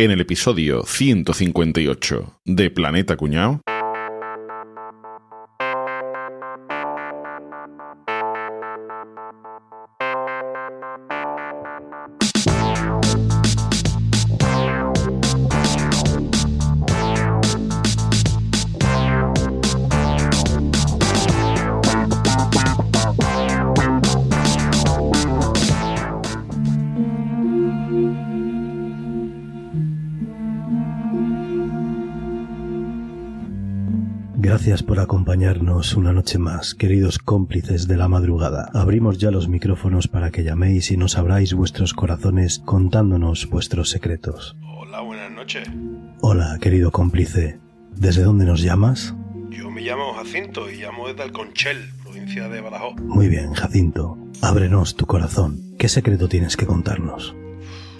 En el episodio 158 de Planeta Cuñao. Gracias por acompañarnos una noche más, queridos cómplices de la madrugada. Abrimos ya los micrófonos para que llaméis y nos abráis vuestros corazones contándonos vuestros secretos. Hola, buenas noches. Hola, querido cómplice. ¿Desde dónde nos llamas? Yo me llamo Jacinto y llamo desde Alconchel, provincia de Badajoz. Muy bien, Jacinto. Ábrenos tu corazón. ¿Qué secreto tienes que contarnos?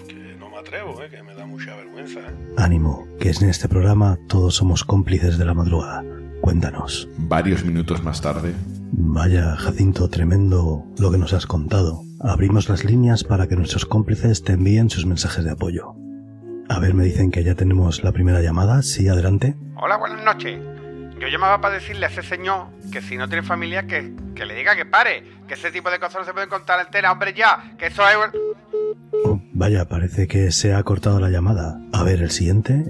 Que no me atrevo, eh, que me da mucha vergüenza. Ánimo, que en este programa todos somos cómplices de la madrugada. Cuéntanos. Varios minutos más tarde. Vaya, Jacinto, tremendo lo que nos has contado. Abrimos las líneas para que nuestros cómplices te envíen sus mensajes de apoyo. A ver, me dicen que ya tenemos la primera llamada. Sí, adelante. Hola, buenas noches. Yo llamaba para decirle a ese señor que si no tiene familia, que, que le diga que pare, que ese tipo de cosas no se pueden contar entera, hombre, ya, que eso es... Oh, vaya, parece que se ha cortado la llamada. A ver, el siguiente.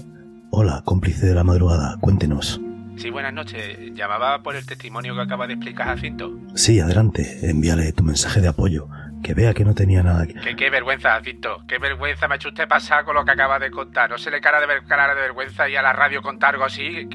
Hola, cómplice de la madrugada, cuéntenos. Sí, buenas noches. Llamaba por el testimonio que acaba de explicar Jacinto. Sí, adelante, envíale tu mensaje de apoyo. Que vea que no tenía nada que... Que qué vergüenza, Jacinto. Qué vergüenza me ha hecho usted pasar con lo que acaba de contar. No se le cara de ver cara de vergüenza y a la radio contar algo así.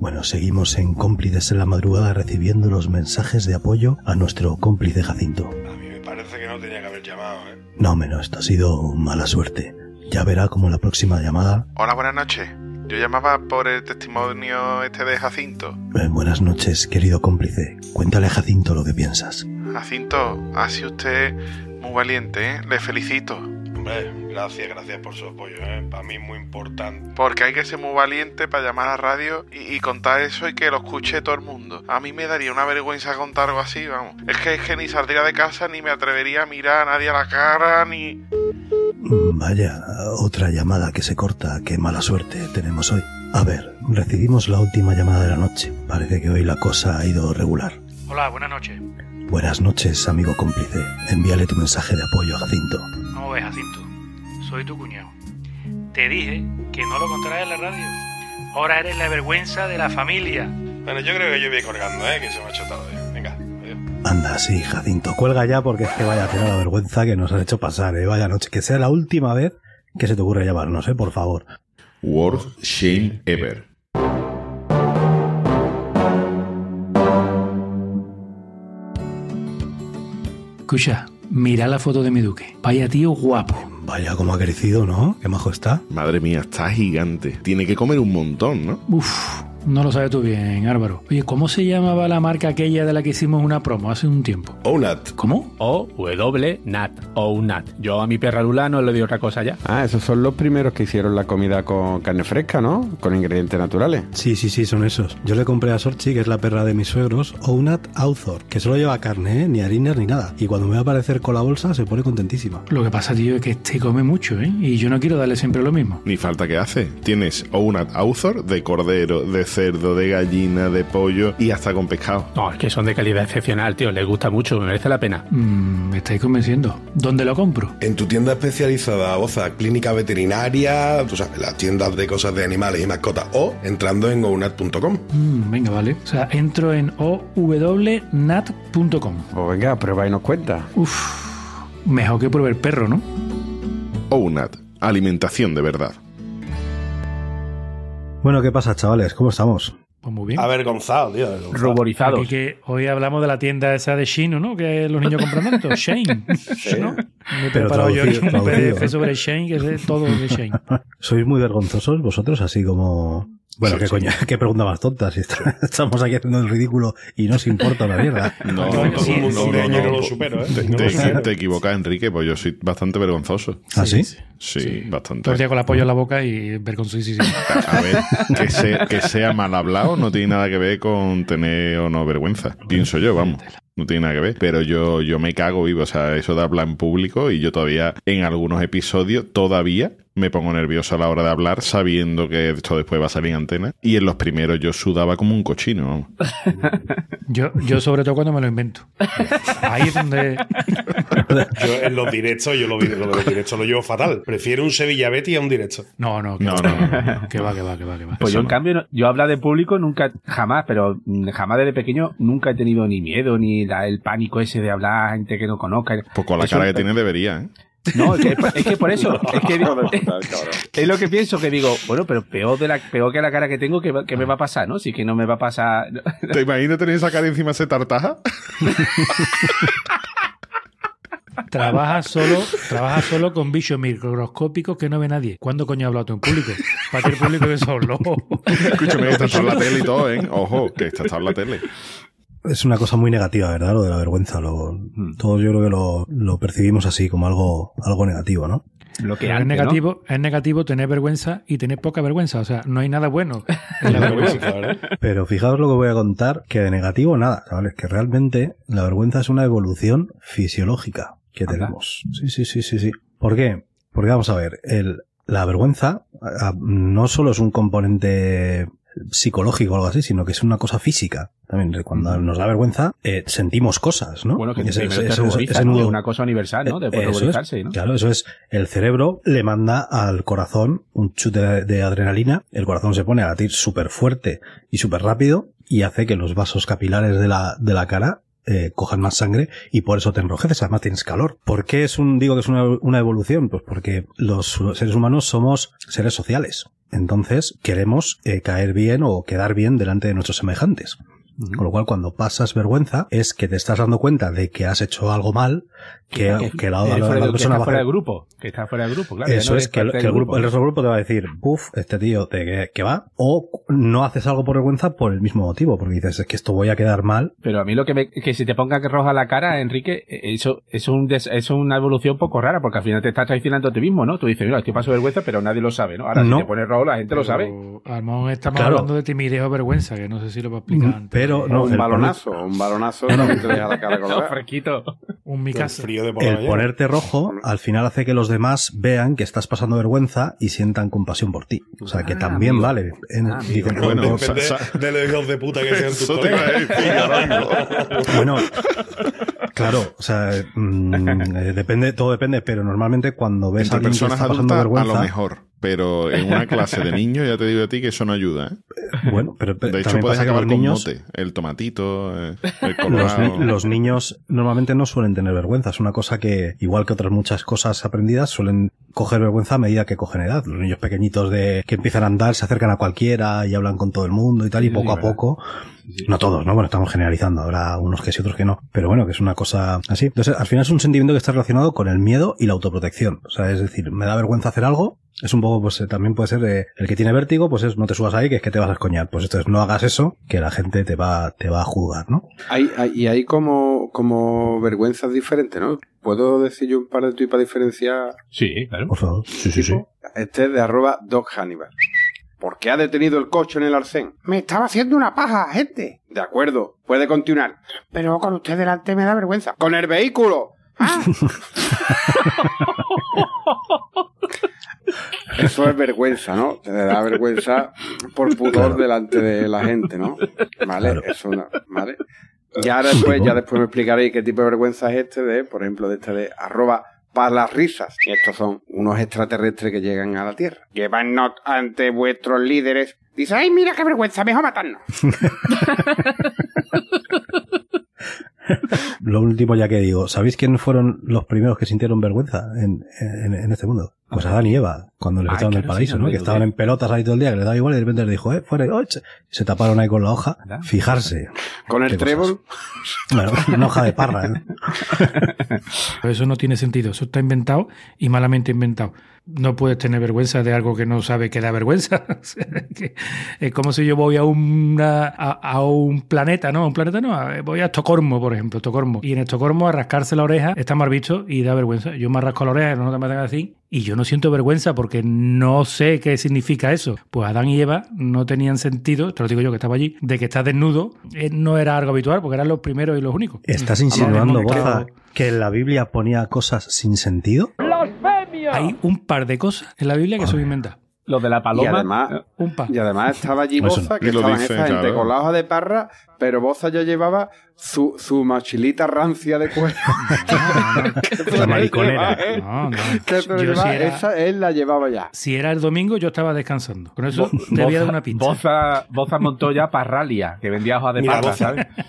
Bueno, seguimos en cómplices en la madrugada recibiendo los mensajes de apoyo a nuestro cómplice Jacinto. A mí me parece que no tenía que haber llamado, ¿eh? No menos, esto ha sido mala suerte. Ya verá como la próxima llamada. Hola, buenas noches. Yo llamaba por el testimonio este de Jacinto. Eh, buenas noches, querido cómplice. Cuéntale a Jacinto lo que piensas. Jacinto, ha sido usted muy valiente, ¿eh? Le felicito. Hombre, gracias, gracias por su apoyo, ¿eh? Para mí es muy importante. Porque hay que ser muy valiente para llamar a la radio y, y contar eso y que lo escuche todo el mundo. A mí me daría una vergüenza contar algo así, vamos. Es que, es que ni saldría de casa, ni me atrevería a mirar a nadie a la cara, ni... Vaya, otra llamada que se corta. Qué mala suerte tenemos hoy. A ver, recibimos la última llamada de la noche. Parece que hoy la cosa ha ido regular. Hola, buenas noches. Buenas noches, amigo cómplice. Envíale tu mensaje de apoyo a Jacinto. ¿Cómo ves, Jacinto? Soy tu cuñado. Te dije que no lo contaras en la radio. Ahora eres la vergüenza de la familia. Bueno, yo creo que yo voy a ir colgando, ¿eh? Que se me ha hecho tarde. Anda, sí, Jacinto, cuelga ya porque es que vaya a tener la vergüenza que nos has hecho pasar, ¿eh? Vaya noche. Que sea la última vez que se te ocurra llamarnos, ¿eh? Por favor. Worst Shame Ever. Escucha, mira la foto de mi duque. Vaya tío guapo. Vaya como ha crecido, ¿no? Qué majo está. Madre mía, está gigante. Tiene que comer un montón, ¿no? Uf, no lo sabes tú bien, Álvaro. Oye, ¿cómo se llamaba la marca aquella de la que hicimos una promo hace un tiempo? Onat. ¿Cómo? O W Nat o un Nat. Yo a mi perra Lula no le di otra cosa ya. Ah, esos son los primeros que hicieron la comida con carne fresca, ¿no? Con ingredientes naturales. Sí, sí, sí, son esos. Yo le compré a Sorchi, que es la perra de mis suegros, Ounat Author, que solo lleva carne, ¿eh? Ni harinas ni nada. Y cuando me va a aparecer con la bolsa, se pone contentísima. Lo que pasa, tío, es que este come mucho, ¿eh? Y yo no quiero darle siempre lo mismo. Ni falta que hace. Tienes Ounat Author de cordero, de cerdo, de gallina, de pollo y hasta con pescado. No, es que son de calidad excepcional, tío. Les gusta mucho, me merece la pena. Mm, me estáis convenciendo. ¿Dónde lo compro? En tu tienda especializada, Oza, clínica veterinaria, tú sabes, las tiendas de cosas de animales y mascotas, o entrando en ounat.com. Mm, venga, vale. O sea, entro en ownat.com. Pues venga, prueba y nos cuenta. Uf, mejor que pruebe el perro, ¿no? Ounat, alimentación de verdad. Bueno, ¿qué pasa, chavales? ¿Cómo estamos? Pues muy bien. Avergonzado, tío. avergonzado. Ruborizados. Aquí que hoy hablamos de la tienda esa de Shino, ¿no? Que los niños compran tanto. Shane. ¿no? Me he Pero preparado yo aquí un traducido, PDF ¿eh? sobre Shane, que es de todo de Shane. ¿Sois muy vergonzosos vosotros, así como... Bueno, Sí, qué sí. coño, qué pregunta más tonta. Si está- estamos aquí haciendo el ridículo y no os importa una mierda. No, no, el no, cree no, que no no. lo supero, ¿eh? Te, No equivocas, Enrique, pues yo soy bastante vergonzoso. ¿Ah, sí? Sí, bastante. Todo el día con la polla en la boca y vergonzosísimo. A ver, que, sea- que sea mal hablado no tiene nada que ver con tener o no vergüenza. Pienso yo, vamos. No tiene nada que ver. Pero yo, yo me cago vivo. O sea, eso de hablar en público y yo todavía, en algunos episodios, todavía me pongo nervioso a la hora de hablar sabiendo que esto después va a salir en antena. Y en los primeros yo sudaba como un cochino. Yo, yo sobre todo cuando me lo invento. Ahí es donde... Yo en los directos, yo lo, vi- lo de los directos lo llevo fatal. Prefiero un Sevilla Betty a un directo. No, no, que No, va, no, no, no. que va, que va, que va, que va. Pues Eso yo, en no. cambio, yo hablar de público nunca, jamás, pero jamás desde pequeño nunca he tenido ni miedo, ni la- el pánico ese de hablar a gente que no conozca. Pues con la Eso- cara que tiene debería, ¿eh? No, es que, es que por eso, es que es lo que pienso, que digo, bueno, pero peor, de la, peor que la cara que tengo, ¿qué, va- qué me va a pasar, no? Si que no me va a pasar... ¿Te imaginas tener esa cara encima ese tartaja? Trabaja solo, trabaja solo con bichos microscópicos que no ve nadie. ¿Cuándo coño ha hablado tú en público? Para que el público ve solo. Escúchame, esta está en la tele y todo, ¿eh? Ojo, que esta está en la tele. Es una cosa muy negativa, ¿verdad? Lo de la vergüenza. Lo, Todos yo creo que lo, lo percibimos así, como algo, algo negativo, ¿no? Lo que es negativo, es negativo tener vergüenza y tener poca vergüenza. O sea, no hay nada bueno en la vergüenza. Pero fijaos lo que voy a contar, que de negativo nada, ¿sabes? Que realmente la vergüenza es una evolución fisiológica que tenemos. Sí, sí, sí, sí, sí. ¿Por qué? Porque vamos a ver, el, la vergüenza a- no solo es un componente psicológico o algo así, sino que es una cosa física. También cuando nos da vergüenza, eh, sentimos cosas, ¿no? Bueno, que Es una cosa universal, ¿no? Eso es, ruborizarse, ¿no? Claro, eso es. El cerebro le manda al corazón un chute de, de adrenalina. El corazón se pone a latir súper fuerte y súper rápido y hace que los vasos capilares de la, de la cara eh, cojan más sangre y por eso te enrojeces, además tienes calor. ¿Por qué es un, digo que es una, una evolución? Pues porque los seres humanos somos seres sociales. Entonces queremos eh, caer bien o quedar bien delante de nuestros semejantes. Con lo cual, cuando pasas vergüenza, es que te estás dando cuenta de que has hecho algo mal, que, Que- que la, la- la del- que persona está va a fuera hacer- del grupo, que está fuera del grupo, claro. Eso no es que, el, que el grupo, el resto del grupo te va a decir, buf, este tío te, que, que va, o no haces algo por vergüenza por el mismo motivo, porque dices, es que esto voy a quedar mal. Pero a mí lo que me, que si te ponga que roja la cara, Enrique, eh, eso, es un des- es una evolución poco rara, porque al final te estás traicionando a ti mismo, ¿no? Tú dices, mira, estoy paso vergüenza, pero nadie lo sabe, ¿no? Ahora, No. si te pones rojo, la gente lo sabe. Pero, lo mejor estamos Claro. hablando de timidez o vergüenza, que no sé si lo va a explicar antes. Pero no, un el balonazo, un balonazo que te deja la cara No, colorada. fresquito. Un mi El casa. frío de el ponerte rojo al final hace que los demás vean que estás pasando vergüenza y sientan compasión por ti. O sea, que Ah, también amigo. vale. En- Ah, dicen, Bueno, bueno, Depende de los hijos de puta que sean tus a colegas. Bueno, claro, o sea, mm, eh, depende, todo depende, pero normalmente cuando ves a alguien que está pasando adultas, a vergüenza, lo mejor. Pero en una clase de niños, ya te digo a ti que eso no ayuda. ¿eh? bueno, pero, pero De hecho, puedes acabar los con niños, mote. El tomatito, eh, el los, colorado. ni- los niños normalmente no suelen tener vergüenza. Es una cosa que, igual que otras muchas cosas aprendidas, suelen coger vergüenza a medida que cogen edad. Los niños pequeñitos de que empiezan a andar, se acercan a cualquiera y hablan con todo el mundo y tal, y Sí, poco sí, a verdad. poco, no todos, ¿no? Bueno, estamos generalizando, habrá unos que sí, otros que no. Pero bueno, que es una cosa así. Entonces, al final es un sentimiento que está relacionado con el miedo y la autoprotección. O sea, es decir, me da vergüenza hacer algo. Es un poco, pues eh, también puede ser de, el que tiene vértigo, pues es no te subas ahí, que es que te vas a escoñar. Pues entonces no hagas eso, que la gente te va, te va a juzgar, ¿no? Hay, hay- y hay como, como vergüenzas diferentes, ¿no? ¿Puedo decir yo un par de tweets para diferenciar? Sí, claro. Por favor. Sí, sí, sí. Este es de arroba Doc Hannibal. ¿Por qué ha detenido el coche en el arcén? Me estaba haciendo una paja, gente. De acuerdo, puede continuar. Pero con usted delante me da vergüenza. ¡Con el vehículo! Ah, Eso es vergüenza, ¿no? Te da vergüenza por pudor delante de la gente, ¿no? Vale, eso no, ¿vale? Ya después, ya después me explicaréis qué tipo de vergüenza es este de, por ejemplo, de este de arroba para las risas. Estos son unos extraterrestres que llegan a la Tierra. llevarnos ante vuestros líderes. Dice, ay, mira qué vergüenza, mejor matarnos. Lo último ya que digo, ¿sabéis quiénes fueron los primeros que sintieron vergüenza en, en, en este mundo? Pues Adán y Eva, cuando les echaron del claro, paraíso, sí, no Que estaban en pelotas ahí todo el día, que les daba igual y de repente les dijo, eh, fuera, ¡oh! se taparon ahí con la hoja. Fijarse. Con el trébol, Bueno, una hoja de parra, ¿eh? Pero eso no tiene sentido. Eso está inventado y malamente inventado. No puedes tener vergüenza de algo que no sabe que da vergüenza. Es como si yo voy a, una, a, a un planeta, ¿no? A un planeta no. Voy a Estocolmo, por ejemplo, Estocolmo. Y en Estocolmo a rascarse la oreja está mal visto y da vergüenza. Yo me rasco la oreja, no te me hagan así. Y yo no siento vergüenza porque no sé qué significa eso. Pues Adán y Eva no tenían sentido, te lo digo yo que estaba allí, de que estás desnudo. eh, No era algo habitual porque eran los primeros y los únicos. ¿Estás insinuando, Boza, que en la Biblia ponía cosas sin sentido? Hay un par de cosas en la Biblia que son inventadas. Lo de la Y paloma. además, Un par. y además estaba allí Boza, no. que Y lo estaban dice, esa gente claro. con la hoja de parra, pero Boza ya llevaba su, su mochilita rancia de cuero. La mariconera. No, no. Yo si era- Esa él la llevaba ya. Si era el domingo, yo estaba descansando. Con eso Bo- te voy a dar Boza- una pista. Boza, Boza montó ya Parralia, que vendía hojas de parra,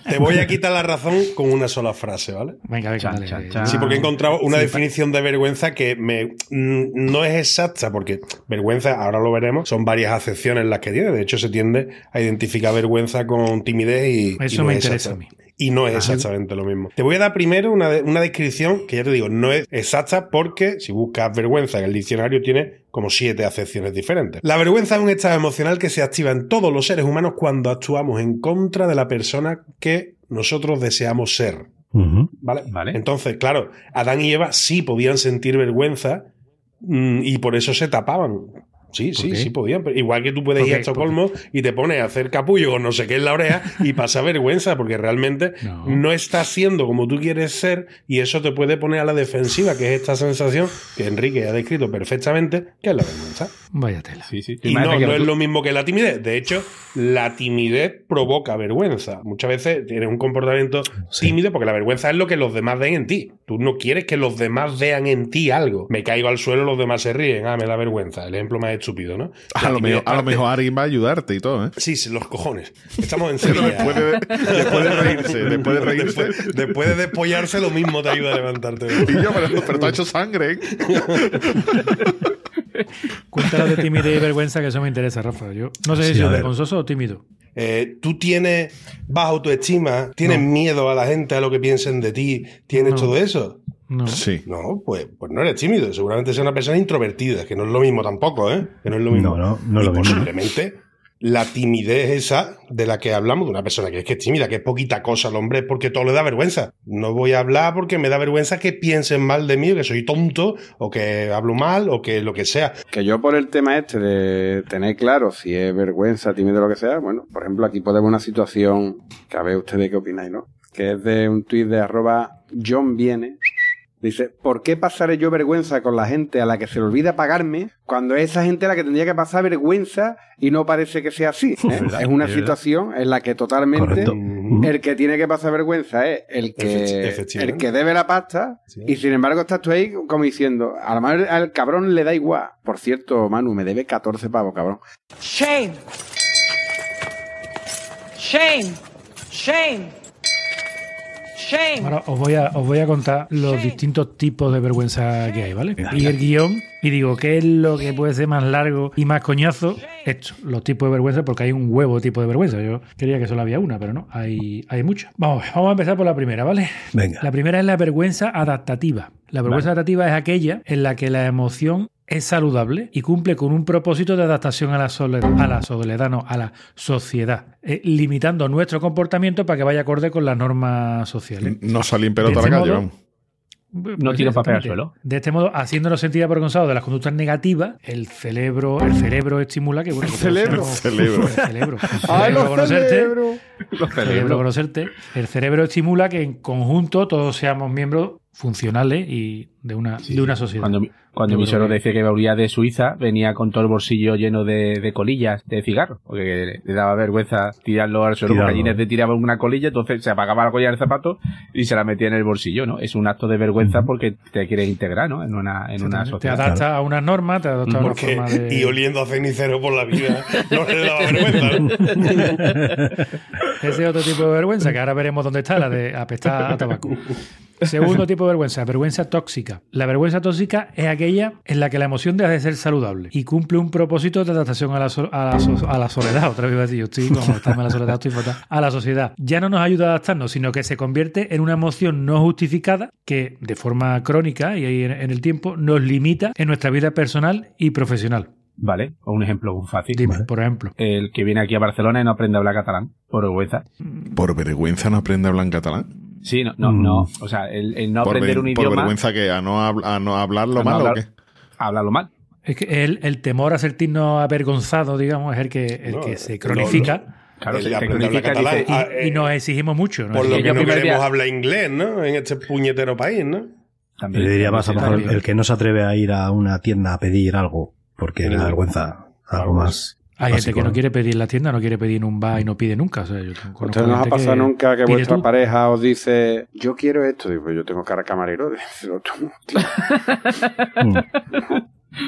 te voy a quitar la razón con una sola frase, ¿vale? Venga, venga, Chan, dale. chan, chan. Sí, porque he encontrado una Sí, definición de vergüenza que me mm, no es exacta, porque vergüenza, ahora lo veremos, son varias acepciones las que tiene. De hecho, se tiende a identificar vergüenza con timidez y. Eso y no me es interesa a mí. Y no es exactamente lo mismo. Te voy a dar primero una, de- una descripción que ya te digo, no es exacta porque si buscas vergüenza en el diccionario tiene como siete acepciones diferentes. La vergüenza es un estado emocional que se activa en todos los seres humanos cuando actuamos en contra de la persona que nosotros deseamos ser. ¿Vale? Vale. Entonces, claro, Adán y Eva sí podían sentir vergüenza mm, y por eso se tapaban. Sí, sí, qué? sí podían. pero igual que tú puedes ¿Por ir a? Estocolmo y te pones a hacer capullo con no sé qué en la oreja y pasa vergüenza porque realmente No. no, estás siendo como tú quieres ser y eso te puede poner a la defensiva, que es esta sensación que Enrique ha descrito perfectamente, que es la vergüenza. Vaya tela. Sí, sí. Tú Y no, es lo mismo que la timidez. De hecho, la timidez provoca vergüenza. Muchas veces tienes un comportamiento Sí. tímido porque la vergüenza es lo que los demás ven en ti. Tú no quieres que los demás vean en ti algo. Me caigo al suelo, los demás se ríen. Ah, me da vergüenza. El ejemplo más estúpido, ¿no? A lo, mejor, a lo parte- mejor alguien va a ayudarte y todo, ¿eh? Sí, sí, los cojones. Estamos en Sevilla. después de, después de reírse, después de reírse. Después, después de despollarse, lo mismo te ayuda a levantarte. Y yo, pero, pero te ha hecho sangre, ¿eh? Cuéntanos de timidez y vergüenza, que eso me interesa, Rafa. Yo no sé si Sí, soy ver. vergonzoso o tímido. Eh, tú tienes baja autoestima, tienes No. miedo a la gente, a lo que piensen de ti, tienes No. todo eso. No. Sí. No, pues, pues no eres tímido. Seguramente sea una persona introvertida, que no es lo mismo tampoco, ¿eh? Que no es lo mismo. No, no, no es Y lo mismo. posiblemente la timidez esa de la que hablamos, de una persona que es que es tímida, que es poquita cosa al hombre, es porque todo le da vergüenza. No voy a hablar porque me da vergüenza que piensen mal de mí, o que soy tonto, o que hablo mal, o que lo que sea. Que yo por el tema este de tener claro si es vergüenza, tímido o lo que sea, bueno, por ejemplo, aquí podemos una situación que a ver ustedes qué opináis, ¿no? Que es de un tuit de arroba John Viene. Dice, ¿por qué pasaré yo vergüenza con la gente a la que se le olvida pagarme cuando es esa gente a la que tendría que pasar vergüenza y no parece que sea así? ¿eh? verdad, es una es verdad. situación en la que totalmente Correcto. el que tiene que pasar vergüenza es el que, el que debe la pasta Sí. y sin embargo estás tú ahí como diciendo, a lo mejor al cabrón le da igual. Por cierto, Manu, me debe 14 pavos, cabrón. Shame. Shame. Shame. Shame. Ahora os voy a, os voy a contar los distintos tipos de vergüenza que hay, ¿vale? Y el guion, y digo, ¿qué es lo que puede ser más largo y más coñazo? Esto, los tipos de vergüenza, porque hay un huevo de tipo de vergüenza. Yo quería que solo había una, pero no, hay, hay muchas. Vamos, vamos a empezar por la primera, ¿vale? Venga. La primera es la vergüenza adaptativa. La vergüenza adaptativa es aquella en la que la emoción es saludable y cumple con un propósito de adaptación a la soledad, a la soledad, no, a la sociedad, eh, limitando nuestro comportamiento para que vaya acorde con las normas sociales. No salí en pelota a la este calle, modo- vamos. No tiro papel al suelo. De este modo, haciéndonos sentir avergonzados de las conductas negativas, el cerebro, el cerebro estimula que bueno, todos cerebro. Cerebro. el cerebro. El ¡Ay, cerebro conocerte, cerebro conocerte. El cerebro estimula que en conjunto todos seamos miembros funcionales y de una, de una sociedad. Cuando, mi- cuando mi suegro que- decía que volvía de Suiza, venía con todo el bolsillo lleno de, de colillas de cigarro, porque le daba vergüenza tirarlo al suelo, porque allí le tiraba una colilla, entonces se apagaba la colilla del zapato y se la metía en el bolsillo, ¿no? Es un acto de vergüenza porque te quieres integrar, ¿no? En una, en una te sociedad. adapta a unas normas, te adapta a una forma de... y oliendo a cenicero por la vida, no le daba vergüenza. ¿no? Ese es otro tipo de vergüenza, que ahora veremos dónde está, la de apestar a tabaco. Segundo tipo de vergüenza, vergüenza tóxica. La vergüenza tóxica es aquella en la que la emoción deja de ser saludable y cumple un propósito de adaptación a la, so- a la, so- a la soledad. Otra vez a yo estoy como en la soledad, estoy fatal. A la sociedad. Ya no nos ayuda a adaptarnos, sino que se convierte en una emoción no justificada que, de forma crónica y ahí en, el tiempo, nos limita en nuestra vida personal y profesional. Vale, o un ejemplo muy fácil. Dime, por ejemplo. El que viene aquí a Barcelona y no aprende a hablar catalán, por vergüenza. ¿Por vergüenza no aprende a hablar en catalán? Sí, no, no, Mm. no. O sea, el, el no ¿Por, aprender ver- un por idioma, vergüenza que ¿A no, habl- a no hablarlo A no mal o qué? hablarlo mal. Es que el, el temor a sentirnos avergonzados, digamos, es el que, el No, que se no, cronifica. Claro, El se, se a cronifica, dice, Ah, y eh, nos exigimos mucho. ¿no? Por lo que no queremos día- hablar inglés, ¿no? En este puñetero país, ¿no? Yo diría más a lo mejor el que no se atreve a ir a una tienda a pedir algo porque le da vergüenza, algo más. Hay gente que no ¿no? quiere pedir en la tienda, no quiere pedir en un bar y no pide nunca. O sea, yo ¿Ustedes nos ha pasado nunca que vuestra tú. pareja os dice, yo quiero esto? Digo, pues yo tengo cara camarero.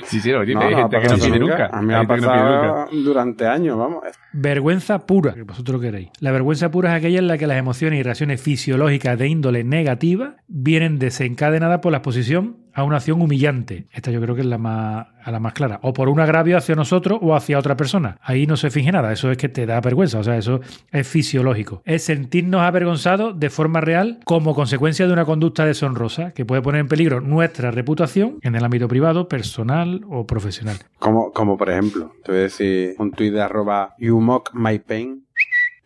Sí, sí, lo dice. No, hay no gente que no pide nunca. nunca. A mí me ha no pasado nunca. durante años, vamos. Vergüenza pura, que vosotros queréis. La vergüenza pura es aquella en la que las emociones y reacciones fisiológicas de índole negativa vienen desencadenadas por la exposición a una acción humillante. Esta yo creo que es la más, a la más clara. O por un agravio hacia nosotros o hacia otra persona. Ahí no se finge nada. Eso es que te da vergüenza. O sea, eso es fisiológico. Es sentirnos avergonzados de forma real como consecuencia de una conducta deshonrosa que puede poner en peligro nuestra reputación en el ámbito privado, personal o profesional. Como, como por ejemplo, te voy a decir un tuit de arroba you mock my pain.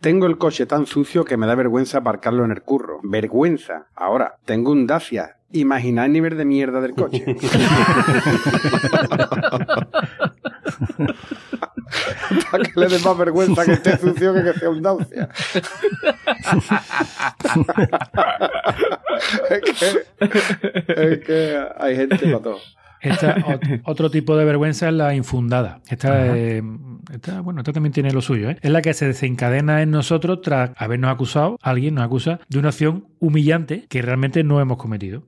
Tengo el coche tan sucio que me da vergüenza aparcarlo en el curro. Vergüenza. Ahora, tengo un Dacia. Imaginad el nivel de mierda del coche. Para que le dé más vergüenza que esté sucio que que sea un Dacia. es, que, es que hay gente para todo. Esta, ot- otro tipo de vergüenza es la infundada. Esta, eh, esta, bueno, esta también tiene lo suyo. ¿eh? Es la que se desencadena en nosotros tras habernos acusado, alguien nos acusa de una acción humillante que realmente no hemos cometido.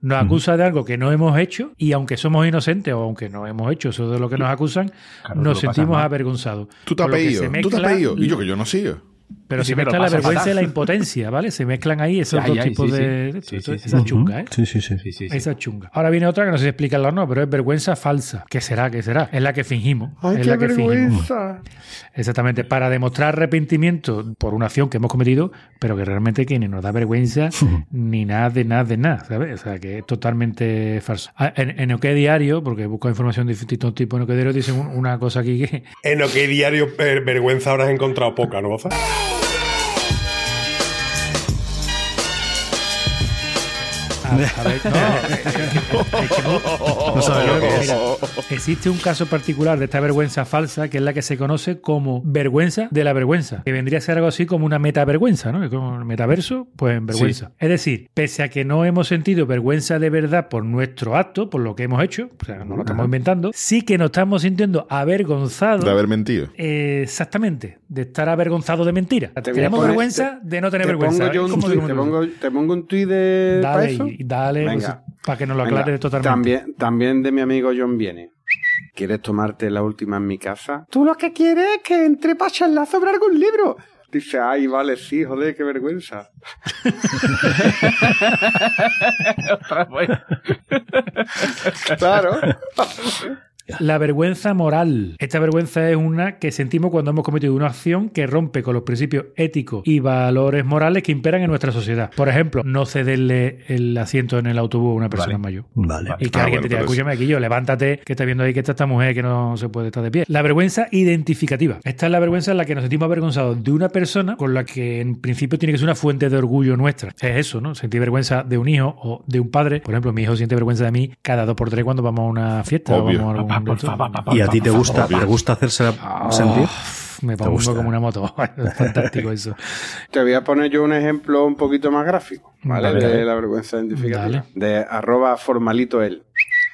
Nos acusa de algo que no hemos hecho y aunque somos inocentes o aunque no hemos hecho eso de lo que nos acusan, Claro, nos sentimos avergonzados. Tú te has pedido, tú te has pedido. Y yo que yo no sigo. Pero se mezcla la vergüenza y la impotencia, ¿vale? Se mezclan ahí esos Ay, dos ay, tipos sí, de... Sí, sí, sí. Esa chunga, ¿eh? Sí, sí, sí. Sí, sí, sí. Esa chunga. Ahora viene otra que no sé si explicarla o no, pero es vergüenza falsa. ¿Qué será? ¿Qué será? Es la que fingimos. ¡Ay, es qué la que fingimos. vergüenza! Exactamente, para demostrar arrepentimiento por una acción que hemos cometido, pero que realmente que ni nos da vergüenza ni nada de nada de nada, ¿sabes? O sea, que es totalmente falso. Ah, En, en OK Diario, porque busco información de distintos tipos en OK Diario, dicen un- una cosa aquí que... En lo que diario eh, vergüenza ahora has encontrado poca, ¿no, Boza? A, a ver, no, eh, eh, es que no- No sabe lo que es. Existe un caso particular de esta vergüenza falsa que es la que se conoce como vergüenza de la vergüenza, que vendría a ser algo así como una metavergüenza, ¿no? Como el metaverso, pues en vergüenza. Es decir, pese a que no hemos sentido vergüenza de verdad por nuestro acto, por lo que hemos hecho, o sea, no lo estamos inventando, sí que nos estamos sintiendo avergonzados. De haber mentido. eh, exactamente, de estar avergonzado de mentira. Te Tenemos poner- vergüenza de no tener te vergüenza. Pongo yo un ¿Cómo tuit, digo te, pongo, te pongo un tuit de para Dale, eso. y dale, Venga. pues, para que nos lo Venga, aclare totalmente. También, también de mi amigo John Viene. ¿Quieres tomarte la última en mi casa? Tú lo que quieres es que entre para charlar sobre algún libro. Dice, ay, vale, sí, joder, qué vergüenza. claro. La vergüenza moral. Esta vergüenza es una que sentimos cuando hemos cometido una acción que rompe con los principios éticos y valores morales que imperan en nuestra sociedad. Por ejemplo, no cederle el asiento en el autobús a una persona mayor. Vale. Y que Ah, alguien bueno, te diga, escúchame aquí yo, levántate, que estás viendo ahí que está esta mujer que no se puede estar de pie. La vergüenza identificativa. Esta es la vergüenza en la que nos sentimos avergonzados de una persona con la que en principio tiene que ser una fuente de orgullo nuestra. Es eso, ¿no? Sentir vergüenza de un hijo o de un padre. Por ejemplo, mi hijo siente vergüenza de mí cada dos por tres cuando vamos a una fiesta o vamos a algún ¿Y a ti te gusta, te gusta hacerse Oh, sentir? Me pongo gusta. como una moto. Es fantástico eso. Te voy a poner yo un ejemplo un poquito más gráfico, ¿vale? Dale, de dale. la vergüenza identificativa. Dale. De arroba formalito él.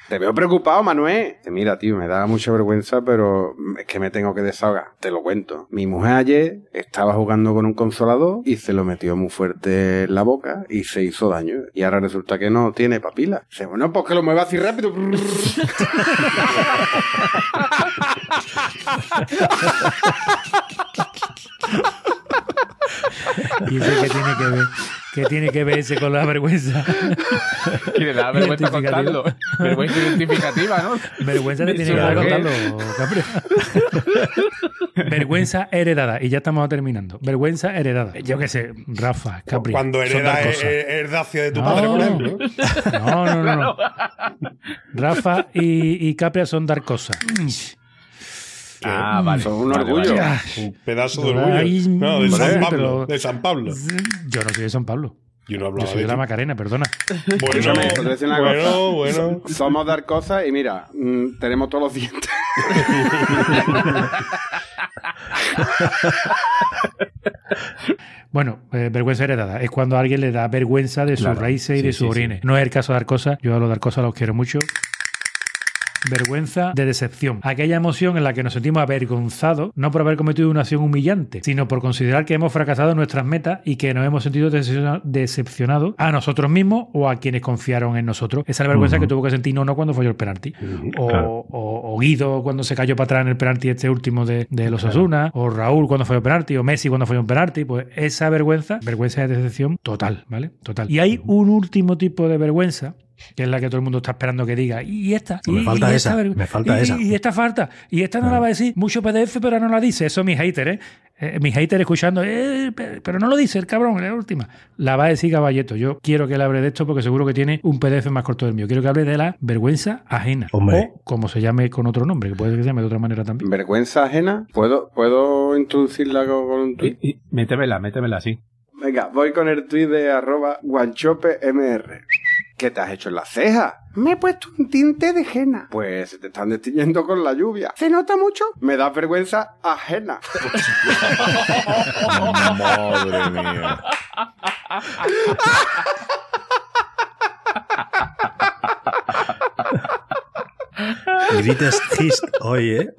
Te veo preocupado, Manuel. Mira, tío, me da mucha vergüenza, pero es que me tengo que desahogar. Te lo cuento. Mi mujer ayer estaba jugando con un consolador y se lo metió muy fuerte en la boca y se hizo daño. Y ahora resulta que no tiene papila. Dice, bueno, pues que lo mueva así rápido. ¿Y qué tiene que ver? ¿Qué tiene que ver ese con la vergüenza? Y le da vergüenza Identificativa. contarlo. Vergüenza identificativa, ¿no? Vergüenza te tiene que dar contarlo, Capri. Vergüenza heredada. Y ya estamos terminando. Vergüenza heredada. Yo qué sé, Rafa, Capri. Cuando hereda tal eh, eh, de tu No. padre, por ejemplo. No, no, no, no. Rafa y, y Capria son dar cosas. Ah, vale. Son un orgullo. Un pedazo de orgullo. No, de sí, San Pablo. De San Pablo. Yo no soy de San Pablo. Yo no Yo hablaba soy de de la. Macarena, perdona. Bueno, bueno. Somos dar cosas y mira, mm, tenemos todos los dientes. Bueno, eh, vergüenza heredada. Es cuando a alguien le da vergüenza de sus Claro. raíces y Sí, de sí, sus orígenes. No es el caso de Arcosa. Yo a los de Arcosa los quiero mucho. Vergüenza de decepción. Aquella emoción en la que nos sentimos avergonzados, no por haber cometido una acción humillante, sino por considerar que hemos fracasado en nuestras metas y que nos hemos sentido decepciona- decepcionados a nosotros mismos o a quienes confiaron en nosotros. Esa es la vergüenza que tuvo que sentir Nono cuando falló el penalti. O, Claro. o- o Guido cuando se cayó para atrás en el penalti este último de, de los Osasuna, o Raúl cuando falló el penalti, o Messi cuando falló un penalti. Pues esa vergüenza, vergüenza de decepción total, ¿vale? Total. Y hay un último tipo de vergüenza que es la que todo el mundo está esperando que diga. Y esta. Me y, falta y esa, me falta y, esa. Y esta falta. Y esta no la va a decir mucho PDF, pero no la dice. Eso es mi hater, ¿eh? Eh, mi hater escuchando, "Eh, pe- pero no lo dice el cabrón, es la última. La va a decir Caballeto. Yo quiero que le hable de esto porque seguro que tiene un PDF más corto del mío. Quiero que hable de la vergüenza ajena. Hombre. O como se llame con otro nombre, que puede que se llame de otra manera también. Vergüenza ajena. ¿Puedo, ¿puedo introducirla con, con un tuit? Y- métemela, métemela así. Venga, voy con el tuit de arroba guanchopemr. ¿Qué te has hecho en las cejas? Me he puesto un tinte de henna. Pues se te están destiñendo con la lluvia. ¿Se nota mucho? Me da vergüenza ajena. Madre mía. Grites hist hoy, ¿eh?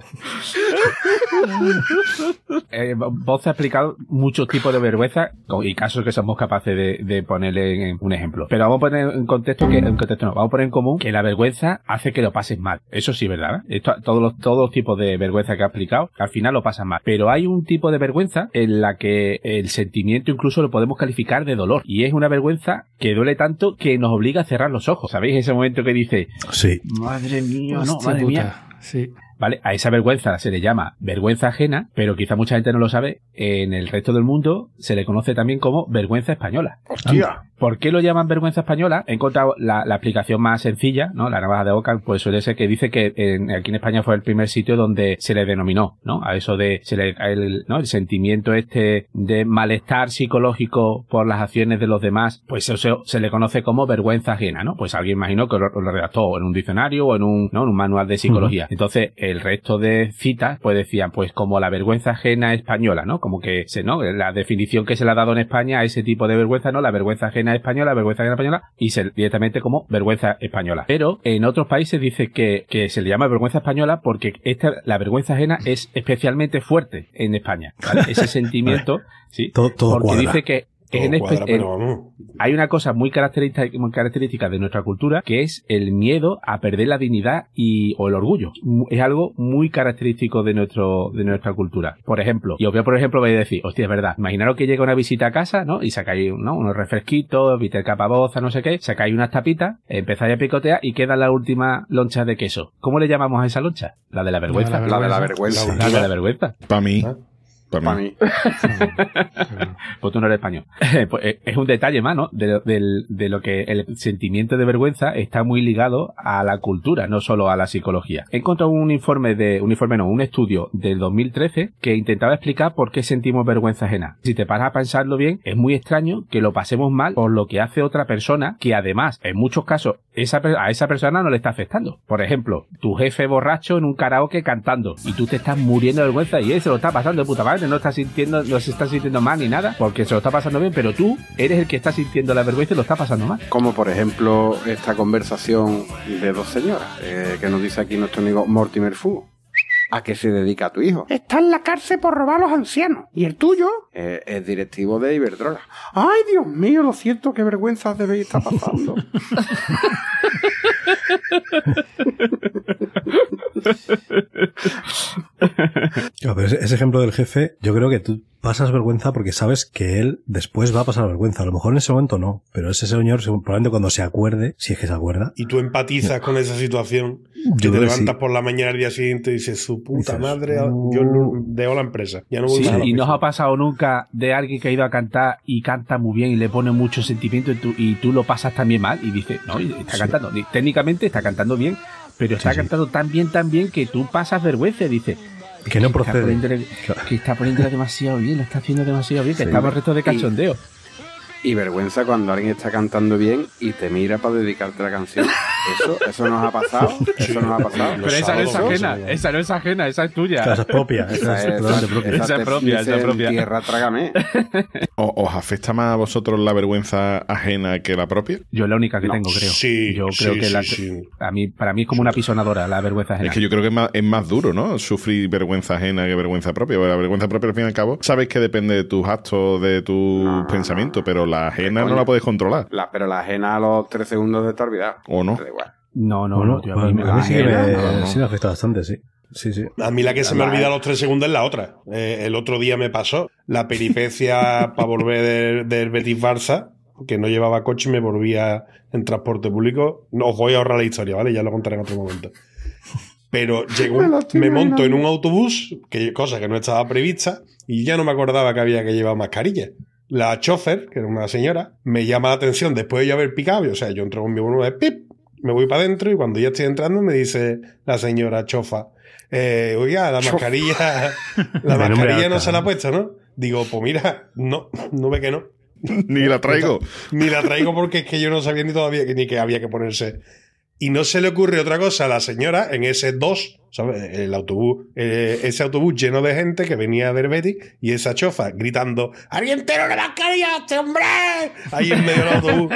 Eh, vos ha explicado muchos tipos de vergüenza y casos que somos capaces de, de ponerle en un ejemplo. Pero vamos a poner en contexto que, en contexto no, vamos a poner en común que la vergüenza hace que lo pases mal. Eso sí, ¿verdad? Esto, todos los, todos los tipos de vergüenza que ha explicado, al final lo pasan mal. Pero hay un tipo de vergüenza en la que el sentimiento incluso lo podemos calificar de dolor. Y es una vergüenza que duele tanto que nos obliga a cerrar los ojos. ¿Sabéis ese momento que dice, Sí. madre mía, no, Hostia madre puta. mía? Sí. ¿Vale? A esa vergüenza se le llama vergüenza ajena, pero quizá mucha gente no lo sabe. En el resto del mundo se le conoce también como vergüenza española. ¡Hostia! ¿Por qué lo llaman vergüenza española? He encontrado la, la explicación más sencilla, ¿no? La navaja de Oca, pues suele ser que dice que en- aquí en España fue el primer sitio donde se le denominó, ¿no? A eso de, se le, el, ¿no? El sentimiento este de malestar psicológico por las acciones de los demás, pues eso se le conoce como vergüenza ajena, ¿no? Pues alguien imagino que lo, lo redactó en un diccionario o en un, ¿no? en un manual de psicología. Entonces, el resto de citas, pues decían, pues como la vergüenza ajena española, ¿no? Como que, se, ¿no? La definición que se le ha dado en España a ese tipo de vergüenza, ¿no? La vergüenza ajena española, vergüenza ajena española, y se, directamente como vergüenza española. Pero en otros países dice que, que se le llama vergüenza española porque esta, la vergüenza ajena es especialmente fuerte en España, ¿vale? Ese sentimiento, sí. Todo, todo porque cuadra. dice que Todo en cuadra, vamos. hay una cosa muy característica, muy característica de nuestra cultura que es el miedo a perder la dignidad y o el orgullo. Es algo muy característico de nuestro de nuestra cultura. Por ejemplo, y os voy a por ejemplo voy a decir, hostia, es verdad, imaginaros que llega una visita a casa, ¿no? Y sacáis ¿no? unos refresquitos, viste el capaboza, no sé qué, sacáis unas tapitas, empezáis a picotear y queda la última loncha de queso. ¿Cómo le llamamos a esa loncha? La de la vergüenza. La de la vergüenza. La de la vergüenza. Para mí. Para Para mí. mí. Pues tú no eres español. Pues, eh, es un detalle más, ¿no? De, lo- del- de lo que el sentimiento de vergüenza está muy ligado a la cultura, no solo a la psicología. He encontrado un informe de, un informe no, un estudio del 2013 que intentaba explicar por qué sentimos vergüenza ajena. Si te paras a pensarlo bien, es muy extraño que lo pasemos mal por lo que hace otra persona que además, en muchos casos, esa, a esa persona no le está afectando. Por ejemplo, tu jefe borracho en un karaoke cantando y tú te estás muriendo de vergüenza y él se lo está pasando de puta madre, no está sintiendo, no se está sintiendo mal ni nada porque se lo está pasando bien, pero tú eres el que está sintiendo la vergüenza y lo está pasando mal. Como por ejemplo esta conversación de dos señoras eh, que nos dice aquí nuestro amigo Mortimer Fu. ¿A qué se dedica tu hijo? Está en la cárcel por robar a los ancianos. ¿Y el tuyo? Eh, es directivo de Iberdrola. Ay, Dios mío, lo siento, qué vergüenza debéis estar pasando. Ese ejemplo del jefe, yo creo que tú pasas vergüenza porque sabes que él después va a pasar vergüenza. A lo mejor en ese momento no, pero ese señor probablemente cuando se acuerde, si es que se acuerda, Y tú empatizas con esa situación. Que Yo te levantas sí. por la mañana al día siguiente y dices, su puta Dices, madre, "No". yo dejo la empresa. Ya no voy Sí, a la y no os oficina". ha pasado nunca de alguien que ha ido a cantar y canta muy bien y le pone mucho sentimiento y tú, y tú lo pasas también mal y dices, no, y está Sí. cantando, técnicamente está cantando bien, pero está Sí, sí. cantando tan bien, tan bien que tú pasas vergüenza y dices, que no está procede. Claro. que está poniéndole demasiado bien, lo está haciendo demasiado bien, que Sí. estamos resto de cachondeo. Y vergüenza cuando alguien está cantando bien y te mira para dedicarte la canción. Eso, eso nos ha pasado. Eso nos ha pasado. Pero esa no es ajena, esa no es ajena, esa es tuya. Esa es propia, esa es propia. Esa es propia, esa es propia. Tierra, trágame. ¿O- ¿Os afecta más a vosotros la vergüenza ajena que la propia? Yo es la única que No. tengo, creo. Sí, Yo sí, creo que sí, la, sí. A mí, para mí es como una pisonadora la vergüenza ajena. Es que yo creo que es más, es más duro, ¿no? Sufrir vergüenza ajena que vergüenza propia. Porque la vergüenza propia, al fin y al cabo, sabes que depende de tus actos, de tus No, no, pensamientos, pero la ajena no la puedes controlar. La- pero la ajena a los tres segundos de estar olvidado. ¿O no? Da igual. No, no, Bueno, no, tío, a mí me a mí sí ajena, me, no, no. sí me afecta bastante, sí. Sí, sí. A mí la que se me olvida a los tres segundos es la otra. Eh, el otro día me pasó la peripecia para volver del, del Betis Barça, que no llevaba coche y me volvía en transporte público. No, os voy a ahorrar la historia, ¿vale? Ya lo contaré en otro momento. Pero llegó, Me monto en un autobús, que, cosa que no estaba prevista, y ya no me acordaba que había que llevar mascarilla. La chofer, que era una señora, me llama la atención después de yo haber picado. O sea, yo entro con mi bono de pip, me voy para adentro y cuando ya estoy entrando me dice la señora chofa, eh, oiga, la mascarilla, la mascarilla no se la ha ¿no? puesto, ¿no? Digo, pues mira, no, no ve que no. Ni la traigo. Ni la traigo porque es que yo no sabía ni todavía que, ni que había que ponerse. Y no se le ocurre otra cosa a la señora en ese 2, ¿sabes? El autobús, eh, ese autobús lleno de gente que venía del Betis y esa chofa gritando, ¡Alguien tiene una mascarilla, este hombre! Ahí en medio del autobús.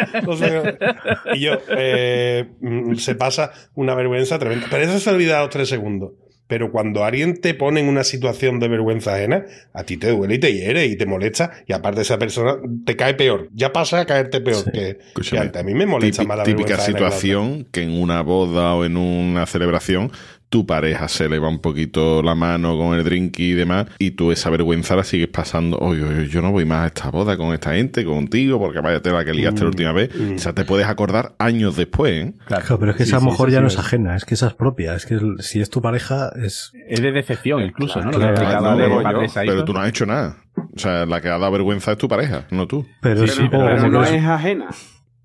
Y yo, eh, mm, se pasa una vergüenza tremenda. Pero eso se olvida a los tres segundos. Pero cuando alguien te pone en una situación de vergüenza ajena, a ti te duele y te hiere y te molesta, y aparte esa persona te cae peor. Ya pasa a caerte peor que, que antes. A mí me molesta Típi- más la típica situación que en una boda o en una celebración tu pareja se le va un poquito la mano con el drink y demás y tú esa vergüenza la sigues pasando oye, oye, yo no voy más a esta boda con esta gente, contigo porque vaya tela que liaste la última vez mm. o sea, te puedes acordar años después ¿eh? Claro, pero es que Sí, esa a sí, lo mejor sí, ya sí, no es. es ajena, es que esa es propia. Es que si es tu pareja, es. Es de decepción incluso, ¿no? Claro, de yo, pero tú no has hecho nada o sea, la que ha dado vergüenza es tu pareja, no tú Pero Sí, no es ajena.